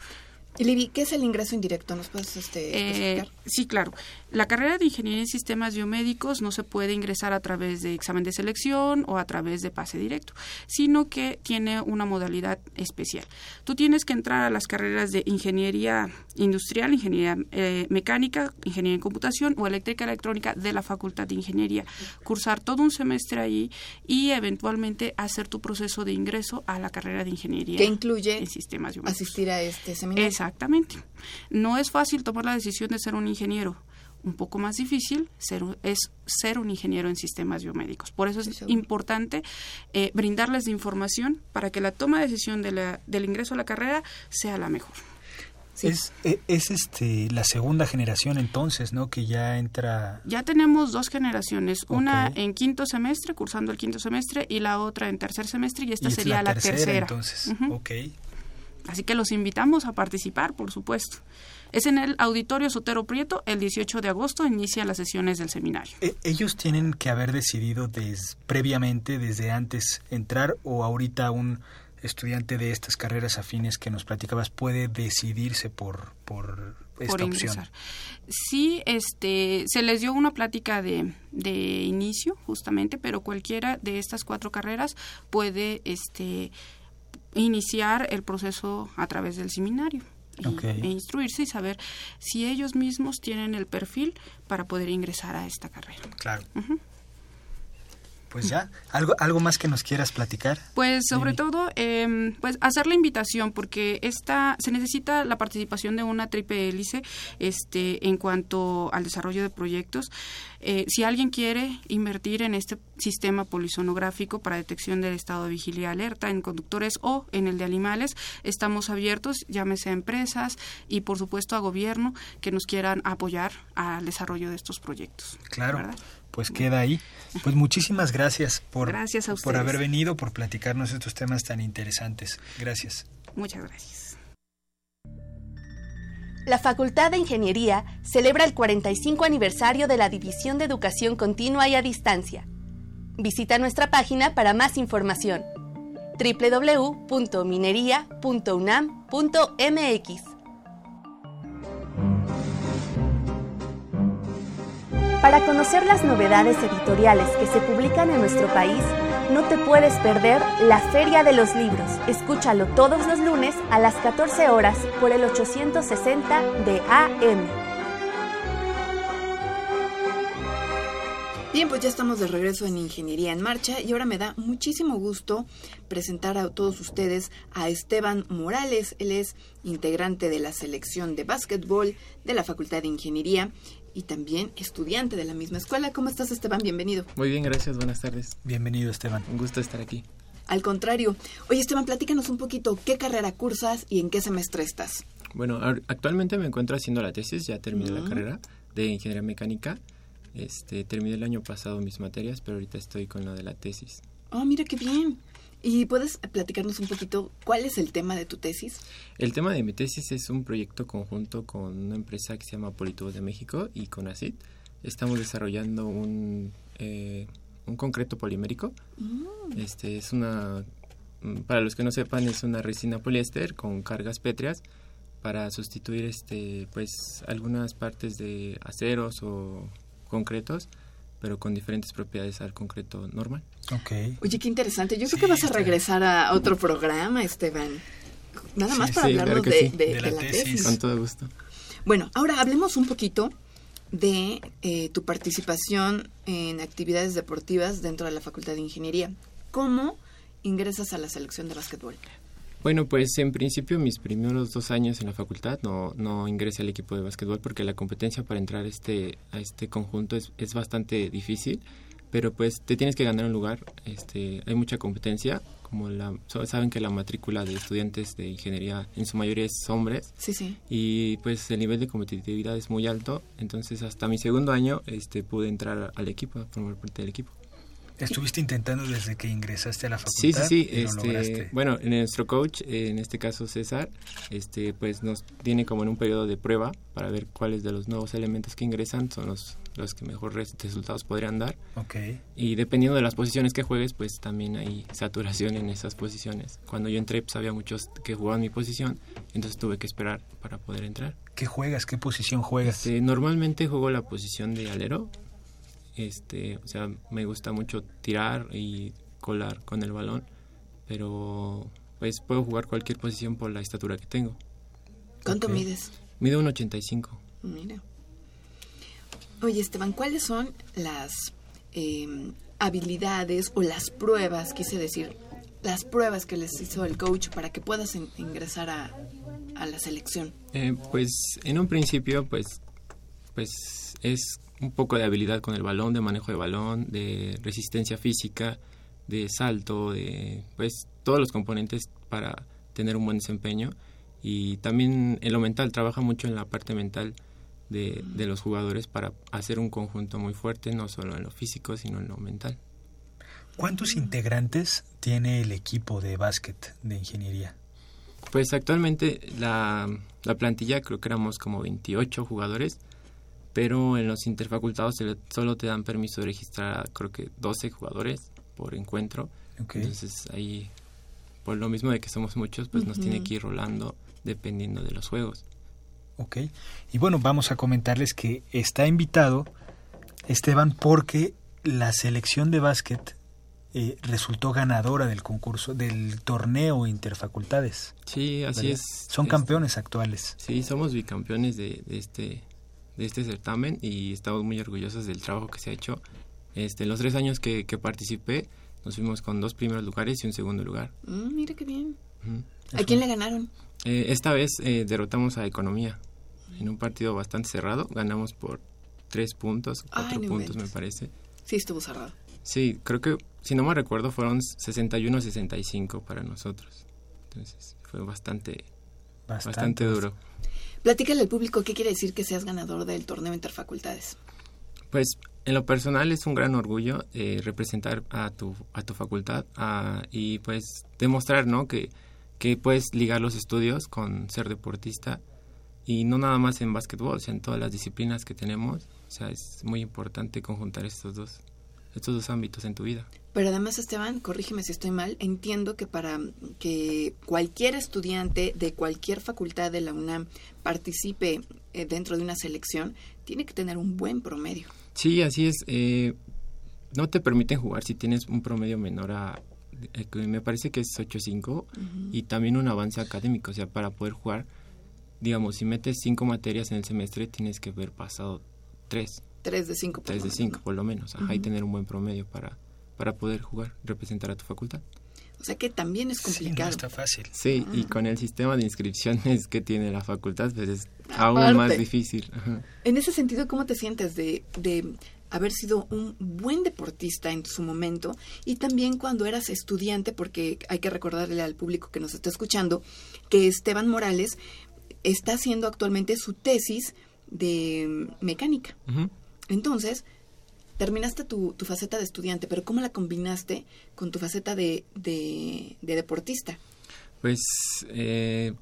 Libby, ¿qué es el ingreso indirecto? ¿Nos puedes este, eh, Sí, claro. La carrera de Ingeniería en Sistemas Biomédicos no se puede ingresar a través de examen de selección o a través de pase directo, sino que tiene una modalidad especial. Tú tienes que entrar a las carreras de Ingeniería Industrial, Ingeniería eh, Mecánica, Ingeniería en Computación o Eléctrica Electrónica de la Facultad de Ingeniería, cursar todo un semestre ahí y eventualmente hacer tu proceso de ingreso a la carrera de Ingeniería. ¿Qué incluye en Sistemas Biomédicos. asistir a este seminario? Exactamente. No es fácil tomar la decisión de ser un ingeniero. Un poco más difícil ser, es ser un ingeniero en sistemas biomédicos. Por eso es importante eh, brindarles información para que la toma de decisión de la, del ingreso a la carrera sea la mejor. Es, e, es, este la segunda generación entonces, ¿no? Que ya entra. Ya tenemos dos generaciones, una en quinto semestre, cursando el quinto semestre, y la otra en tercer semestre, y esta sería la tercera. Entonces, ok. Así que los invitamos a participar, por supuesto. Es en el Auditorio Sotero Prieto, el 18 de agosto inician las sesiones del seminario. E, ¿Ellos tienen que haber decidido previamente, desde antes, entrar o ahorita un estudiante de estas carreras afines que nos platicabas puede decidirse por, por esta opción? Sí, este, se les dio una plática de, de inicio, justamente, pero cualquiera de estas cuatro carreras puede este, iniciar el proceso a través del seminario. E instruirse y saber si ellos mismos tienen el perfil para poder ingresar a esta carrera. Claro. Pues ya, ¿algo, algo más que nos quieras platicar? Pues sobre todo, eh, pues hacer la invitación, porque esta, se necesita la participación de una triple hélice este, en cuanto al desarrollo de proyectos. Eh, si alguien quiere invertir en este sistema polisonográfico para detección del estado de vigilia alerta en conductores o en el de animales, estamos abiertos, llámese a empresas y por supuesto a gobierno que nos quieran apoyar al desarrollo de estos proyectos. Claro pues queda ahí. Pues muchísimas gracias por, gracias por haber venido, por platicarnos estos temas tan interesantes. Gracias. Muchas gracias. La Facultad de Ingeniería celebra el 45 aniversario de la División de Educación Continua y a Distancia. Visita nuestra página para más información www.minería.unam.mx. Para conocer las novedades editoriales que se publican en nuestro país, no te puedes perder la Feria de los Libros. Escúchalo todos los lunes a las 14 horas por el 860 de AM. Bien, pues ya estamos de regreso en Ingeniería en Marcha y ahora me da muchísimo gusto presentar a todos ustedes a Esteban Morales. Él es integrante de la selección de básquetbol de la Facultad de Ingeniería y también estudiante de la misma escuela. ¿Cómo estás, Esteban? Bienvenido. Muy bien, gracias. Buenas tardes. Bienvenido, Esteban. Un gusto estar aquí. Al contrario. Oye, Esteban, platícanos un poquito qué carrera cursas y en qué semestre estás. Bueno, actualmente me encuentro haciendo la tesis, ya terminé la carrera de ingeniería mecánica. Este, terminé el año pasado mis materias, pero ahorita estoy con la de la tesis. Oh, mira qué bien. ¿Y puedes platicarnos un poquito cuál es el tema de tu tesis? El tema de mi tesis es un proyecto conjunto con una empresa que se llama Politubos de México y con ACID. Estamos desarrollando un, eh, un concreto polimérico. Este es una, mm, para los que no sepan, es una resina poliéster con cargas pétreas para sustituir este, pues, algunas partes de aceros o concretos, pero con diferentes propiedades al concreto normal. Ok. Oye, qué interesante. Yo creo Sí, que vas a regresar a otro programa, Esteban. Nada más Sí, para sí, hablarnos claro de, sí. de- De de la la, tesis. tesis. Con todo gusto. Bueno, ahora hablemos un poquito de eh, tu participación en actividades deportivas dentro de la Facultad de Ingeniería. ¿Cómo ingresas a la selección de básquetbol? Bueno, pues en principio mis primeros dos años en la facultad no, no ingresé al equipo de básquetbol porque la competencia para entrar a este, a este conjunto es, es bastante difícil, pero pues te tienes que ganar un lugar, este, hay mucha competencia, como la, saben que la matrícula de estudiantes de ingeniería en su mayoría es hombres Sí, sí. y pues el nivel de competitividad es muy alto, entonces hasta mi segundo año este, pude entrar al equipo, a formar parte del equipo. Estuviste intentando desde que ingresaste a la Sí, sí, facultad. sí. y lo Este, lograste. bueno, nuestro coach, eh, en este caso César, este, pues nos tiene como en un periodo de prueba para ver cuáles de los nuevos elementos que ingresan son los, los que mejor res- resultados podrían dar. Ok. Y dependiendo de las posiciones que juegues, pues también hay saturación en esas posiciones. Cuando yo entré, pues había muchos que jugaban mi posición, entonces tuve que esperar para poder entrar. ¿Qué juegas? ¿Qué posición juegas? Este, normalmente juego la posición de alero. Este, o sea, me gusta mucho tirar y colar con el balón, pero pues puedo jugar cualquier posición por la estatura que tengo. ¿Cuánto Ok. mides? Mido un 85. Mira. Oye, Esteban, ¿cuáles son las eh, habilidades o las pruebas, quise decir, las pruebas que les hizo el coach para que puedas in- ingresar a, a la selección? Eh, pues en un principio, pues, pues es un poco de habilidad con el balón, de manejo de balón, de resistencia física, de salto, de pues todos los componentes para tener un buen desempeño. Y también en lo mental, trabaja mucho en la parte mental de, de los jugadores para hacer un conjunto muy fuerte, no solo en lo físico, sino en lo mental. ¿Cuántos integrantes tiene el equipo de básquet de ingeniería? Pues actualmente la, la plantilla creo que éramos como 28 jugadores, pero en los interfacultados solo te dan permiso de registrar a, creo que 12 jugadores por encuentro. Entonces ahí, por lo mismo de que somos muchos, pues nos tiene que ir rolando dependiendo de los juegos. Ok. Y bueno, vamos a comentarles que está invitado Esteban porque la selección de básquet eh, resultó ganadora del concurso, del torneo interfacultades. Sí, así ¿verdad? es. Son Es- campeones actuales. Sí, somos bicampeones de, de este de este certamen y estamos muy orgullosos del trabajo que se ha hecho. Este, en los tres años que, que participé, nos fuimos con dos primeros lugares y un segundo lugar. Mm, mira qué bien. ¿A quién le ganaron? Eh, esta vez eh, derrotamos a Economía en un partido bastante cerrado. Ganamos por tres puntos, Ay, cuatro no puntos me parece. Sí, estuvo cerrado. Sí, creo que, si no me recuerdo, fueron 61-65 para nosotros. Entonces fue bastante, Bastante, bastante duro. Platícale al público qué quiere decir que seas ganador del torneo interfacultades. Pues en lo personal es un gran orgullo eh, representar a tu, a tu facultad y pues demostrar ¿no? que, que puedes ligar los estudios con ser deportista y no nada más en básquetbol, en todas las disciplinas que tenemos. O sea, es muy importante conjuntar estos dos, estos dos ámbitos en tu vida. Pero además, Esteban, corrígeme si estoy mal, entiendo que para que cualquier estudiante de cualquier facultad de la UNAM participe eh, dentro de una selección, tiene que tener un buen promedio. Sí, así es. eh, no te permiten jugar si tienes un promedio menor a, eh, me parece que es 8.5 y también un avance académico. O sea, para poder jugar, digamos, si metes cinco materias en el semestre, tienes que haber pasado tres, Tres de cinco. por tres lo de menos, cinco ¿no? por lo menos. Ajá, y tener un buen promedio para, para poder jugar, representar a tu facultad. O sea que también es Sí, no complicado. está fácil. Sí, y Ah. con el sistema de inscripciones que tiene la facultad, pues es aún Aparte. más difícil. Ajá. En ese sentido, ¿cómo te sientes de, de haber sido un buen deportista en su momento y también cuando eras estudiante, porque hay que recordarle al público que nos está escuchando que Esteban Morales está haciendo actualmente su tesis de mecánica. Ujú. Entonces, terminaste tu, tu faceta de estudiante, pero ¿cómo la combinaste con tu faceta de, de, de deportista? Pues eh,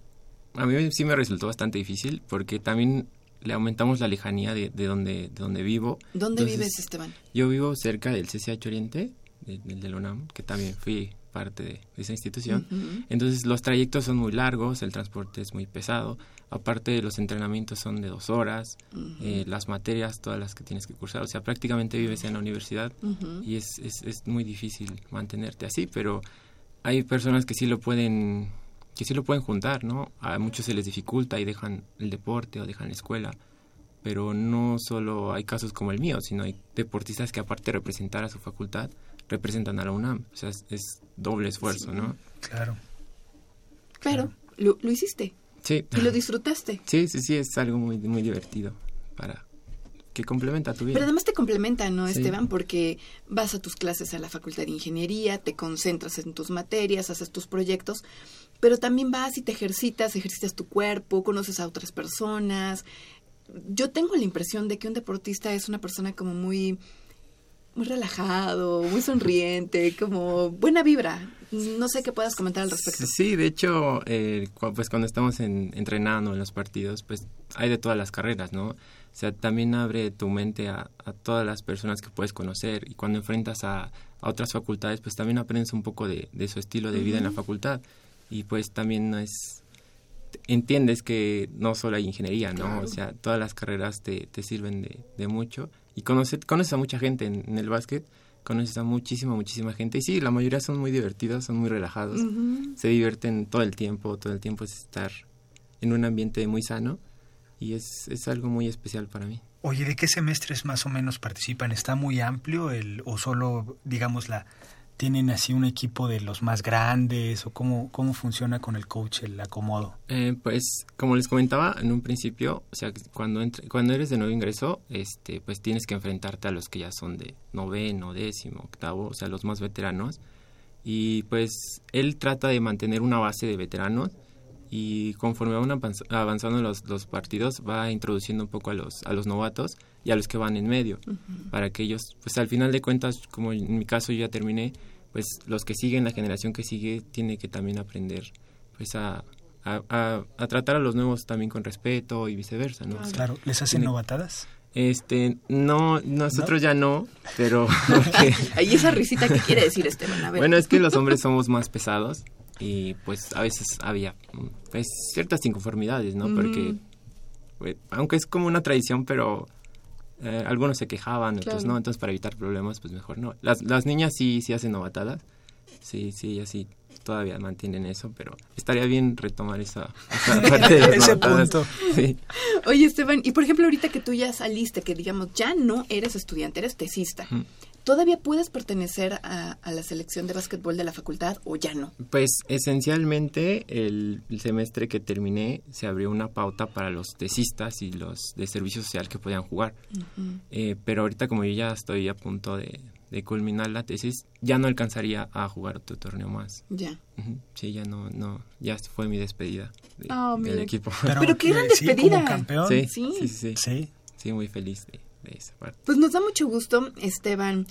a mí sí me resultó bastante difícil porque también le aumentamos la lejanía de, de donde, de donde vivo. ¿Dónde Entonces, vives, Esteban? Yo vivo cerca del CCH Oriente, del de, de la UNAM, que también fui parte de esa institución. Entonces los trayectos son muy largos, el transporte es muy pesado. Aparte los entrenamientos son de dos horas, eh, las materias, todas las que tienes que cursar. O sea, prácticamente vives en la universidad y es, es, es muy difícil mantenerte así, pero hay personas que sí lo pueden que sí lo pueden juntar, ¿no? A muchos se les dificulta y dejan el deporte o dejan la escuela, pero no solo hay casos como el mío, sino hay deportistas que aparte de representar a su facultad, representan a la UNAM, o sea, es, es doble esfuerzo, ¿no? Claro. Pero lo, lo hiciste Sí. y lo disfrutaste. [laughs] Sí, sí, sí, es algo muy, muy divertido para que complementa tu vida. Pero además te complementa, ¿no, Sí. Esteban? Porque vas a tus clases a la Facultad de Ingeniería, te concentras en tus materias, haces tus proyectos, pero también vas y te ejercitas, ejercitas tu cuerpo, conoces a otras personas. Yo tengo la impresión de que un deportista es una persona como muy muy relajado, muy sonriente, como buena vibra. No sé qué puedas comentar al respecto. Sí, de hecho, eh, pues cuando estamos en- entrenando en los partidos, pues hay de todas las carreras, ¿no? O sea, también abre tu mente a, a todas las personas que puedes conocer y cuando enfrentas a, a otras facultades, pues también aprendes un poco de, de su estilo de vida en la facultad y pues también no es entiendes que no solo hay ingeniería, ¿no? O sea, todas las carreras te, te sirven de, de mucho y conoces, conoces a mucha gente en, en el básquet, conoces a muchísima, muchísima gente y sí, la mayoría son muy divertidos, son muy relajados, se divierten todo el tiempo, todo el tiempo es estar en un ambiente muy sano y es, es algo muy especial para mí. Oye, ¿de qué semestres más o menos participan? ¿Está muy amplio el o solo, digamos, la tienen así un equipo de los más grandes o cómo cómo funciona con el coach el acomodo? Eh, pues como les comentaba en un principio, o sea, cuando entre- cuando eres de nuevo ingreso, este, pues tienes que enfrentarte a los que ya son de noveno, décimo, octavo, o sea, los más veteranos. Y pues él trata de mantener una base de veteranos y conforme van avanz- avanzando los, los partidos va introduciendo un poco a los a los novatos y a los que van en medio para que ellos pues al final de cuentas como en mi caso yo ya terminé pues los que siguen la generación que sigue tiene que también aprender pues a, a, a- a tratar a los nuevos también con respeto y viceversa no Claro, ¿les hacen Tiene- novatadas? este no nosotros ya no pero [laughs] Ahí [laughs] esa risita, ¿qué quiere decir Esteban? A ver. bueno es que los hombres [laughs] somos más pesados y pues a veces había pues ciertas inconformidades no porque pues, aunque es como una tradición pero eh, algunos se quejaban otros Claro. no entonces para evitar problemas pues mejor no las, las niñas sí sí hacen novatadas sí sí ellas sí todavía mantienen eso pero estaría bien retomar esa, esa [laughs] parte de Ese punto. sí Oye, Esteban, y por ejemplo, ahorita que tú ya saliste, que digamos, ya no eres estudiante, eres tesista. ¿Todavía puedes pertenecer a, a la selección de básquetbol de la facultad o ya no? Pues esencialmente el, el semestre que terminé se abrió una pauta para los tesistas y los de servicio social que podían jugar. Eh, pero ahorita como yo ya estoy a punto de, de culminar la tesis, ya no alcanzaría a jugar otro torneo más. Ya. Ujú, Sí, ya no, no, ya fue mi despedida de- Ah, del mira. equipo. Pero qué gran sí, despedida. como campeón. Sí, Sí. sí, sí, sí, Sí. Sí, muy feliz de esa parte. Pues nos da mucho gusto, Esteban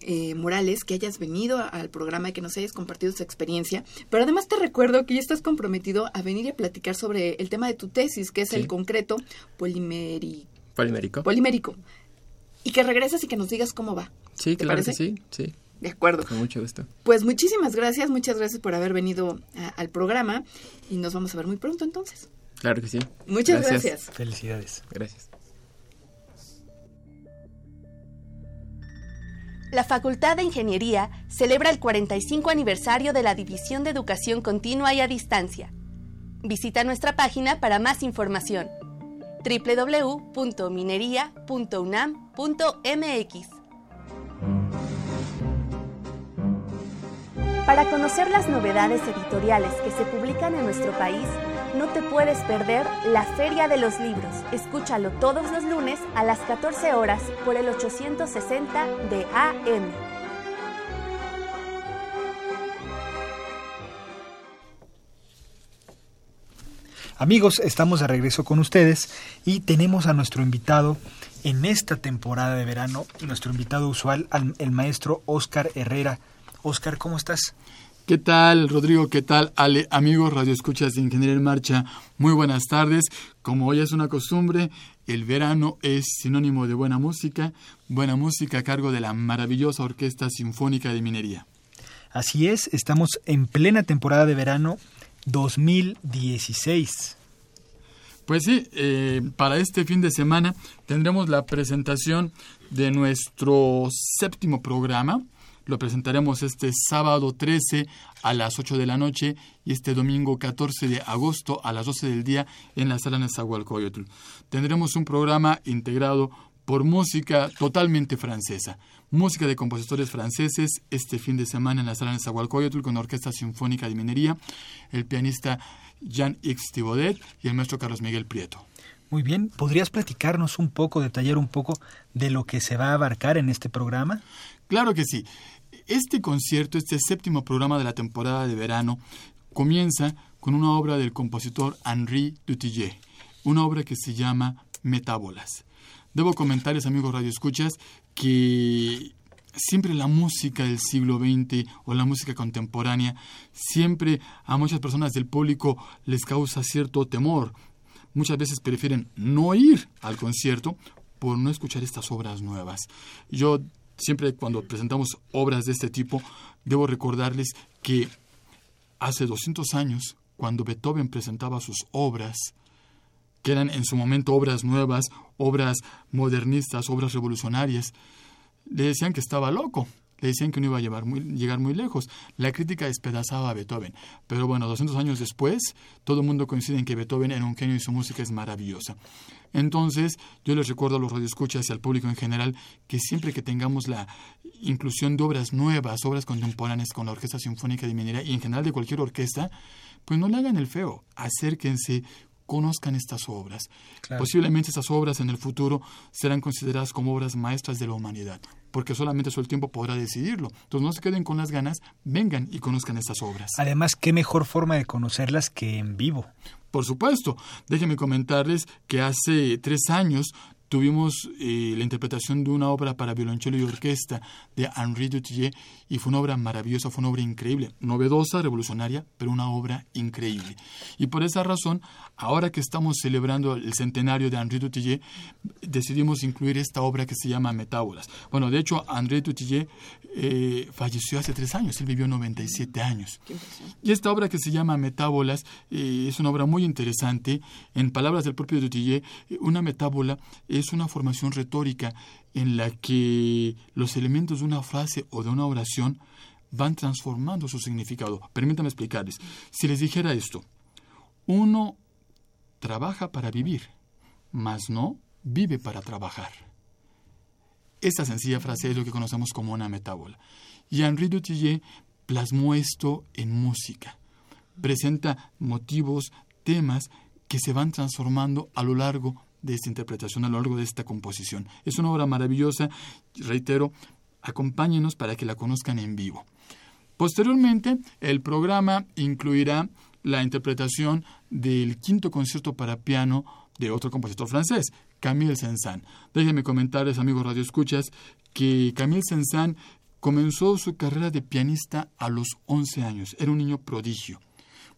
eh, Morales, que hayas venido al programa y que nos hayas compartido tu experiencia. Pero además te recuerdo que ya estás comprometido a venir y a platicar sobre el tema de tu tesis, que es Sí. el concreto polimeri- Polimérico. polimérico. Y que regreses y que nos digas cómo va. sí, ¿te claro parece? que sí, sí, De acuerdo. con mucho gusto. Pues muchísimas gracias, muchas gracias por haber venido a- al programa y nos vamos a ver muy pronto entonces. Claro que sí. Muchas gracias. Felicidades. Gracias. La Facultad de Ingeniería celebra el 45 aniversario de la División de Educación Continua y a Distancia. Visita nuestra página para más información www.minería.unam.mx. Para conocer las novedades editoriales que se publican en nuestro país, no te puedes perder la Feria de los Libros. Escúchalo todos los lunes a las 14 horas por el 860 de AM. Amigos, estamos de regreso con ustedes y tenemos a nuestro invitado en esta temporada de verano, nuestro invitado usual, al- el maestro Oscar Herrera. Oscar, ¿cómo estás? ¿Qué tal, Rodrigo? ¿Qué tal, Ale? Amigos Radio Escuchas de Ingeniería en Marcha, muy buenas tardes. Como hoy es una costumbre, el verano es sinónimo de buena música, buena música a cargo de la maravillosa Orquesta Sinfónica de Minería. Así es, estamos en plena temporada de verano 2016. Pues sí, eh, para este fin de semana tendremos la presentación de nuestro séptimo programa. Lo presentaremos este sábado 13 a las 8 de la noche y este domingo 14 de agosto a las 12 del día en la sala Nezahualcóyotl. Tendremos un programa integrado por música totalmente francesa. Música de compositores franceses este fin de semana en la sala Nezahualcóyotl con Orquesta Sinfónica de Minería, el pianista Jean-X Thibaudet y el maestro Carlos Miguel Prieto. Muy bien, ¿podrías platicarnos un poco, detallar un poco de lo que se va a abarcar en este programa? Claro que sí. Este concierto, este séptimo programa de la temporada de verano, comienza con una obra del compositor Henri Dutillé, una obra que se llama Metábolas. Debo comentarles, amigos radioescuchas, que siempre la música del siglo XX o la música contemporánea, siempre a muchas personas del público les causa cierto temor. Muchas veces prefieren no ir al concierto por no escuchar estas obras nuevas. Yo siempre cuando presentamos obras de este tipo, debo recordarles que hace 200 años, cuando Beethoven presentaba sus obras, que eran en su momento obras nuevas, obras modernistas, obras revolucionarias, le decían que estaba loco, le decían que no iba a llevar llegar muy lejos. La crítica despedazaba a Beethoven. Pero bueno, 200 años después, todo el mundo coincide en que Beethoven era un genio y su música es maravillosa. Entonces, yo les recuerdo a los radioescuchas y al público en general que siempre que tengamos la inclusión de obras nuevas, obras contemporáneas con la Orquesta Sinfónica de Minería y en general de cualquier orquesta, pues no le hagan el feo, acérquense, conozcan estas obras. Claro. Posiblemente estas obras en el futuro serán consideradas como obras maestras de la humanidad, porque solamente su el tiempo podrá decidirlo. Entonces no se queden con las ganas, vengan y conozcan estas obras. Además, qué mejor forma de conocerlas que en vivo. Por supuesto, déjenme comentarles que hace tres años tuvimos eh, la interpretación de una obra para violonchelo y orquesta de Henri Dutillé y fue una obra maravillosa, fue una obra increíble, novedosa, revolucionaria, pero una obra increíble. Y por esa razón, ahora que estamos celebrando el centenario de Henri Dutillé, decidimos incluir esta obra que se llama Metábolas. Bueno, de hecho, Henri Dutillé eh, falleció hace tres años, él vivió 97 años. Y esta obra que se llama Metábolas eh, es una obra muy interesante. En palabras del propio Dutillé, eh, una metábola es una formación retórica en la que los elementos de una frase o de una oración van transformando su significado. Permítanme explicarles. Si les dijera esto, uno trabaja para vivir, mas no vive para trabajar. Esta sencilla frase es lo que conocemos como una metábola. Y Henri Dutillé plasmó esto en música. Presenta motivos, temas que se van transformando a lo largo de esta interpretación, a lo largo de esta composición. Es una obra maravillosa, reitero, acompáñenos para que la conozcan en vivo. Posteriormente, el programa incluirá la interpretación del quinto concierto para piano de otro compositor francés, Camille Saint-Saëns. Déjenme comentarles, amigos radioescuchas, que Camille Saint-Saëns comenzó su carrera de pianista a los 11 años. Era un niño prodigio.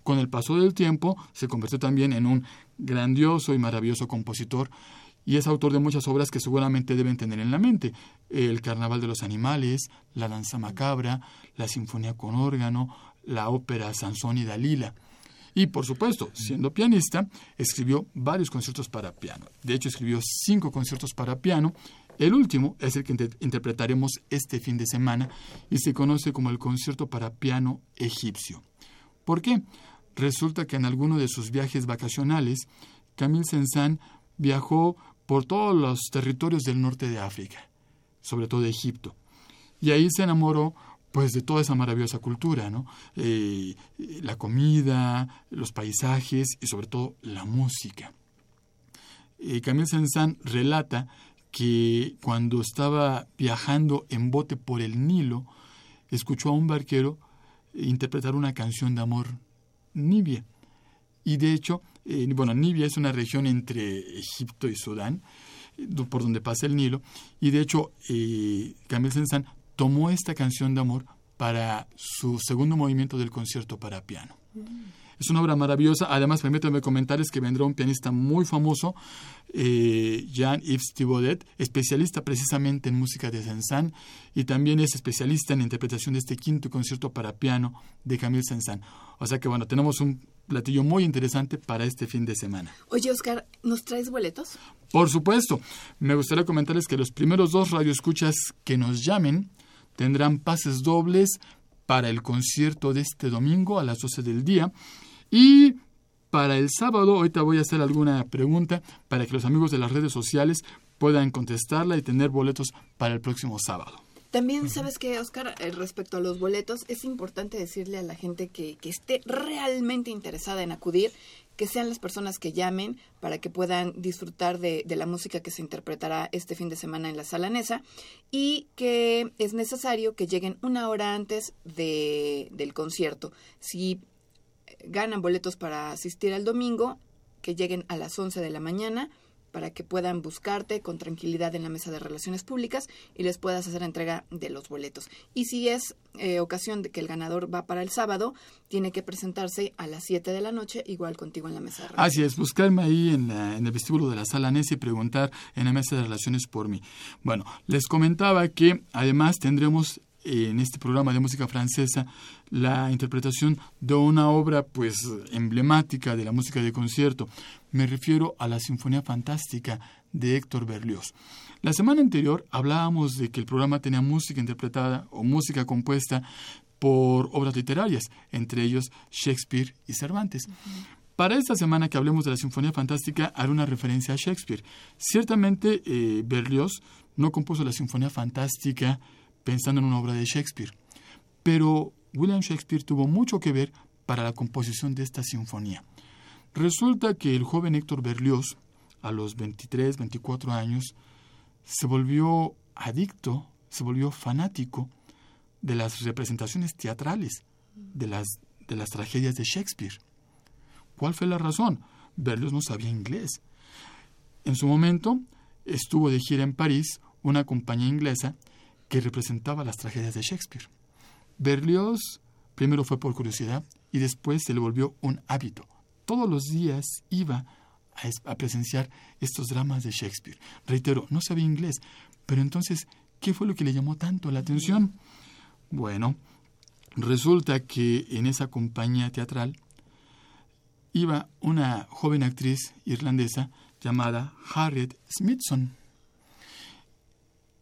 Con el paso del tiempo se convirtió también en un grandioso y maravilloso compositor y es autor de muchas obras que seguramente deben tener en la mente. El Carnaval de los Animales, La Danza Macabra, La Sinfonía con órgano, la ópera Sansón y Dalila. Y por supuesto, siendo pianista, escribió varios conciertos para piano. De hecho, escribió cinco conciertos para piano. El último es el que inter interpretaremos este fin de semana y se conoce como el concierto para piano egipcio. ¿Por qué? Resulta que en alguno de sus viajes vacacionales, Camille Saint-Saëns viajó por todos los territorios del norte de África, sobre todo Egipto. Y ahí se enamoró pues de toda esa maravillosa cultura. Eh, la comida, los paisajes y sobre todo la música. Eh, Camille Saint-Saëns relata que cuando estaba viajando en bote por el Nilo, escuchó a un barquero interpretar una canción de amor nibia. Y de hecho, eh, bueno, Nibia es una región entre Egipto y Sudán, por donde pasa el Nilo, y de hecho, eh, Camille Saint-Saëns tomó esta canción de amor para su segundo movimiento del concierto para piano. Es una obra maravillosa. Además, permítanme comentarles que vendrá un pianista muy famoso, eh, Jean-Yves Thibaudet, especialista precisamente en música de Saint-Saëns y también es especialista en interpretación de este quinto concierto para piano de Camille Saint-Saëns. O sea que, bueno, tenemos un platillo muy interesante para este fin de semana. Oye, Oscar, ¿nos traes boletos? Por supuesto. Me gustaría comentarles que los primeros dos radioescuchas que nos llamen tendrán pases dobles para el concierto de este domingo a las 12 del día. Y para el sábado, ahorita voy a hacer alguna pregunta para que los amigos de las redes sociales puedan contestarla y tener boletos para el próximo sábado. También, ¿sabes que Oscar? Eh, respecto a los boletos, es importante decirle a la gente que, que esté realmente interesada en acudir, que sean las personas que llamen para que puedan disfrutar de, de, la música que se interpretará este fin de semana en la sala Nesa y que es necesario que lleguen una hora antes de, del concierto. Si ganan boletos para asistir al domingo, que lleguen a las 11 de la mañana para que puedan buscarte con tranquilidad en la mesa de relaciones públicas y les puedas hacer entrega de los boletos. Y si es eh, ocasión de que el ganador va para el sábado, tiene que presentarse a las 7 de la noche, igual contigo en la mesa de relaciones. Así es, buscarme ahí en, la, en el vestíbulo de la sala NES y preguntar en la mesa de relaciones por mí. Bueno, les comentaba que además tendremos en este programa de música francesa la interpretación de una obra pues emblemática de la música de concierto. Me refiero a la Sinfonía Fantástica de Héctor Berlioz. La semana anterior hablábamos de que el programa tenía música interpretada o música compuesta por obras literarias, entre ellos Shakespeare y Cervantes. Uh -huh. Para esta semana que hablemos de la Sinfonía Fantástica, haré una referencia a Shakespeare. Ciertamente, eh, Berlioz no compuso la Sinfonía Fantástica pensando en una obra de Shakespeare. Pero William Shakespeare tuvo mucho que ver para la composición de esta sinfonía. Resulta que el joven Héctor Berlioz, a los 23, 24 años, se volvió adicto, se volvió fanático de las representaciones teatrales, de las, de las tragedias de Shakespeare. ¿Cuál fue la razón? Berlioz no sabía inglés. En su momento estuvo de gira en París una compañía inglesa que representaba las tragedias de Shakespeare. Berlioz primero fue por curiosidad y después se le volvió un hábito. Todos los días iba a, a, presenciar estos dramas de Shakespeare. Reitero, no sabía inglés, pero entonces, ¿qué fue lo que le llamó tanto la atención? Bueno, resulta que en esa compañía teatral iba una joven actriz irlandesa llamada Harriet Smithson.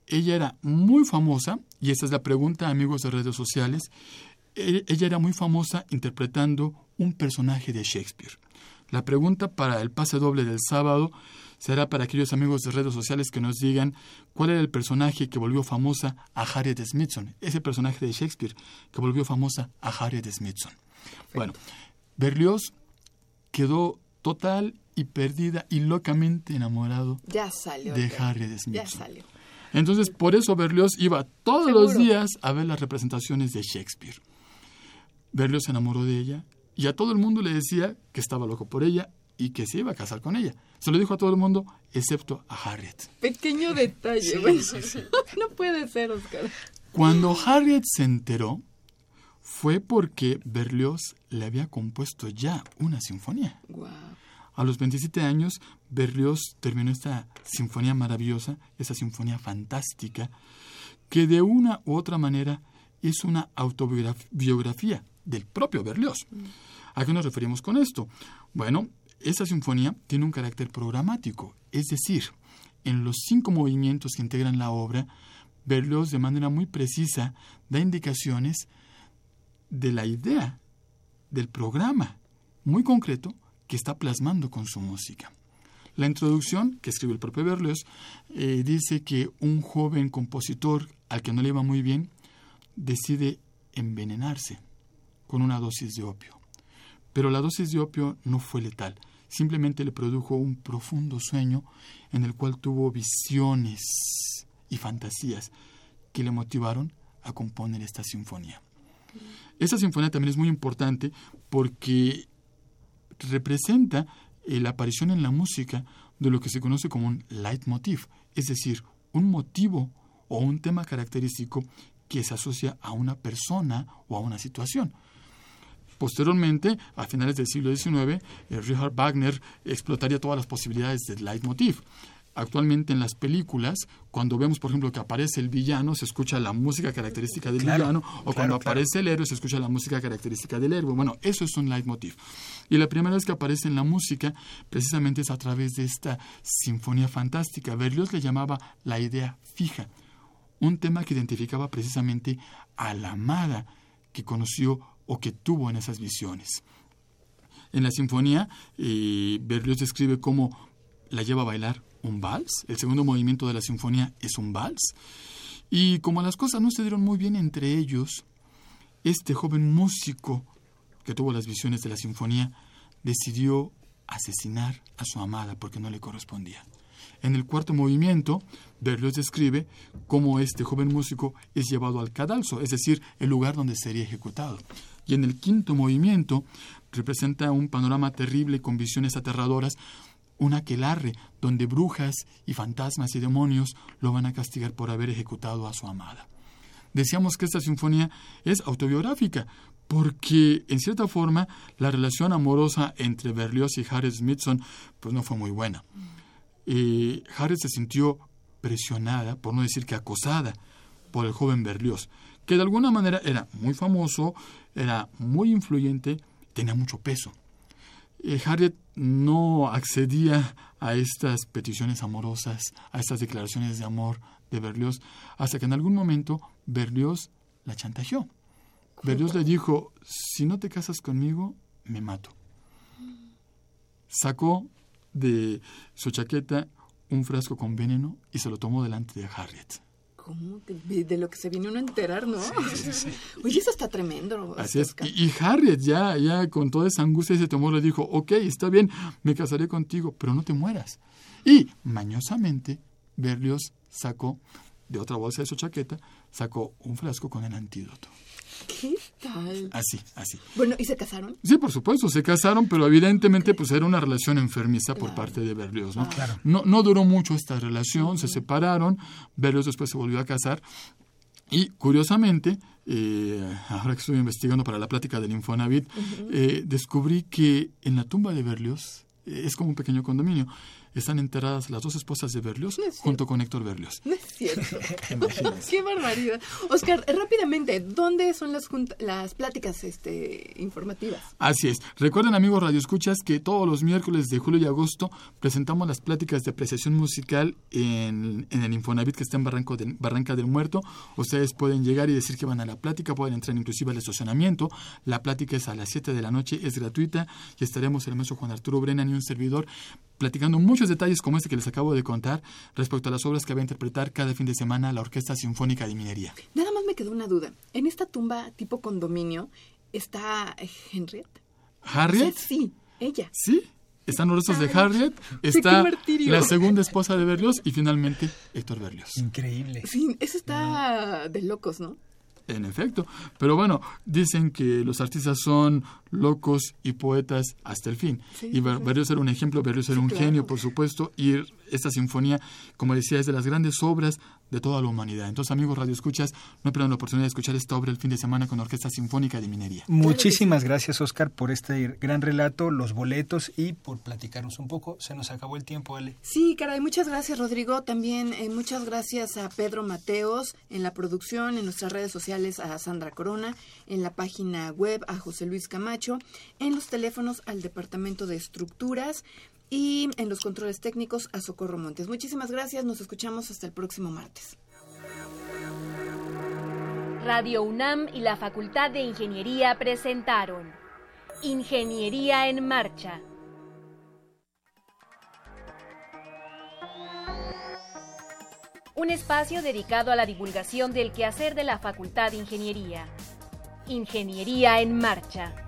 Ella era muy famosa, y esta es la pregunta, amigos de redes sociales, ella era muy famosa interpretando un personaje de Shakespeare. La pregunta para el pase doble del sábado será para aquellos amigos de redes sociales que nos digan cuál era el personaje que volvió famosa a Harriet Smithson, ese personaje de Shakespeare que volvió famosa a Harriet Smithson. Bueno, Berlioz quedó total y perdida y locamente enamorado ya salió, de Harriet Smithson. Ya salió. Entonces, por eso Berlioz iba todos Seguro. los días a ver las representaciones de Shakespeare. Berlioz se enamoró de ella y a todo el mundo le decía que estaba loco por ella y que se iba a casar con ella. Se lo dijo a todo el mundo, excepto a Harriet. Pequeño detalle. Sí, bueno. sí, sí. [laughs] no puede ser, Oscar. Cuando Harriet se enteró, fue porque Berlioz le había compuesto ya una sinfonía. Wow. A los 27 años, Berlioz terminó esta sinfonía maravillosa, esa sinfonía fantástica, que de una u otra manera es una autobiografía del propio Berlioz. ¿A qué nos referimos con esto? Bueno, esa sinfonía tiene un carácter programático, es decir, en los cinco movimientos que integran la obra, Berlioz de manera muy precisa da indicaciones de la idea del programa muy concreto que está plasmando con su música. La introducción, que escribe el propio Berlioz, eh, dice que un joven compositor al que no le iba muy bien decide envenenarse con una dosis de opio. Pero la dosis de opio no fue letal, simplemente le produjo un profundo sueño en el cual tuvo visiones y fantasías que le motivaron a componer esta sinfonía. Esta sinfonía también es muy importante porque representa eh, la aparición en la música de lo que se conoce como un leitmotiv, es decir, un motivo o un tema característico que se asocia a una persona o a una situación. Posteriormente, a finales del siglo XIX, eh, Richard Wagner explotaría todas las posibilidades del leitmotiv. Actualmente en las películas, cuando vemos, por ejemplo, que aparece el villano, se escucha la música característica del Claro, villano, o claro, cuando claro. aparece el héroe, se escucha la música característica del héroe. Bueno, eso es un leitmotiv. Y la primera vez que aparece en la música, precisamente es a través de esta sinfonía fantástica. Berlioz le llamaba la idea fija, un tema que identificaba precisamente a la amada que conoció o que tuvo en esas visiones. En la sinfonía, eh, Berlioz describe cómo la lleva a bailar un vals. El segundo movimiento de la sinfonía es un vals. Y como las cosas no se dieron muy bien entre ellos, este joven músico que tuvo las visiones de la sinfonía decidió asesinar a su amada porque no le correspondía. En el cuarto movimiento, Berlioz describe cómo este joven músico es llevado al cadalso, es decir, el lugar donde sería ejecutado. Y en el quinto movimiento representa un panorama terrible con visiones aterradoras, un aquelarre donde brujas y fantasmas y demonios lo van a castigar por haber ejecutado a su amada. Decíamos que esta sinfonía es autobiográfica, porque en cierta forma la relación amorosa entre Berlioz y Harriet Smithson pues no fue muy buena. Eh, se sintió presionada, por no decir que acosada, por el joven Berlioz, que de alguna manera era muy famoso, era muy influyente, tenía mucho peso. Eh, Harriet no accedía a estas peticiones amorosas, a estas declaraciones de amor de Berlioz, hasta que en algún momento Berlioz la chantajeó. Berlioz le dijo, si no te casas conmigo, me mato. Sacó de su chaqueta un frasco con veneno y se lo tomó delante de Harriet. ¿Cómo? De, de lo que se viene uno a enterar, ¿no? [laughs] Oye, eso está tremendo. Así es. Y Harriet ya, ya con toda esa angustia y ese temor le dijo, ok, está bien, me casaré contigo, pero no te mueras. Y mañosamente Berlioz sacó de otra bolsa de su chaqueta, sacó un frasco con el antídoto. ¿Qué tal? Así, así. Bueno, ¿y se casaron? Sí, por supuesto, se casaron, pero evidentemente pues era una relación enfermiza por parte de Berlioz, ¿no? No, no duró mucho esta relación, se separaron, Berlioz después se volvió a casar y curiosamente, eh, ahora que estuve investigando para la plática del Infonavit, eh, descubrí que en la tumba de Berlioz, eh, es como un pequeño condominio, están enterradas las dos esposas de Berlioz No es junto con Héctor Berlioz. No es cierto. [laughs] Qué barbaridad. Oscar, rápidamente, ¿dónde son las, las pláticas este, informativas? Así es. Recuerden, amigos radioescuchas, que todos los miércoles de julio y agosto presentamos las pláticas de apreciación musical en, en el Infonavit que está en Barranco del- Barranca del Muerto. Ustedes pueden llegar y decir que van a la plática, pueden entrar inclusive al estacionamiento. La plática es a las 7 de la noche, es gratuita y estaremos el maestro Juan Arturo Brennan y un servidor platicando muchos detalles como este que les acabo de contar respecto a las obras que va a interpretar cada fin de semana la Orquesta Sinfónica de Minería. Nada más me quedó una duda. En esta tumba tipo condominio está Henriette. ¿Harriet? Sí, ella. Sí, están los restos de Harriet, está la segunda esposa de Berlioz y finalmente Héctor Berlioz. Increíble. Sí, eso está de locos, ¿no? En efecto, pero bueno, dicen que los artistas son locos y poetas hasta el fin. Sí, y. Berlioz era un ejemplo, Berlioz era Sí, un claro. genio, por supuesto, y esta sinfonía, como decía, es de las grandes obras de toda la humanidad. Entonces, amigos radioescuchas, no pierdan la oportunidad de escuchar esta obra el fin de semana con la Orquesta Sinfónica de Minería. Muchísimas gracias, Oscar, por este gran relato, los boletos y por platicarnos un poco. Se nos acabó el tiempo, Ale. Sí, caray, muchas gracias, Rodrigo. También eh, muchas gracias a Pedro Mateos en la producción, en nuestras redes sociales a Sandra Corona, en la página web a José Luis Camacho, en los teléfonos al Departamento de Estructuras y en los controles técnicos a Socorro Montes. Muchísimas gracias, nos escuchamos hasta el próximo martes. Radio UNAM y la Facultad de Ingeniería presentaron Ingeniería en Marcha. Un espacio dedicado a la divulgación del quehacer de la Facultad de Ingeniería. Ingeniería en Marcha.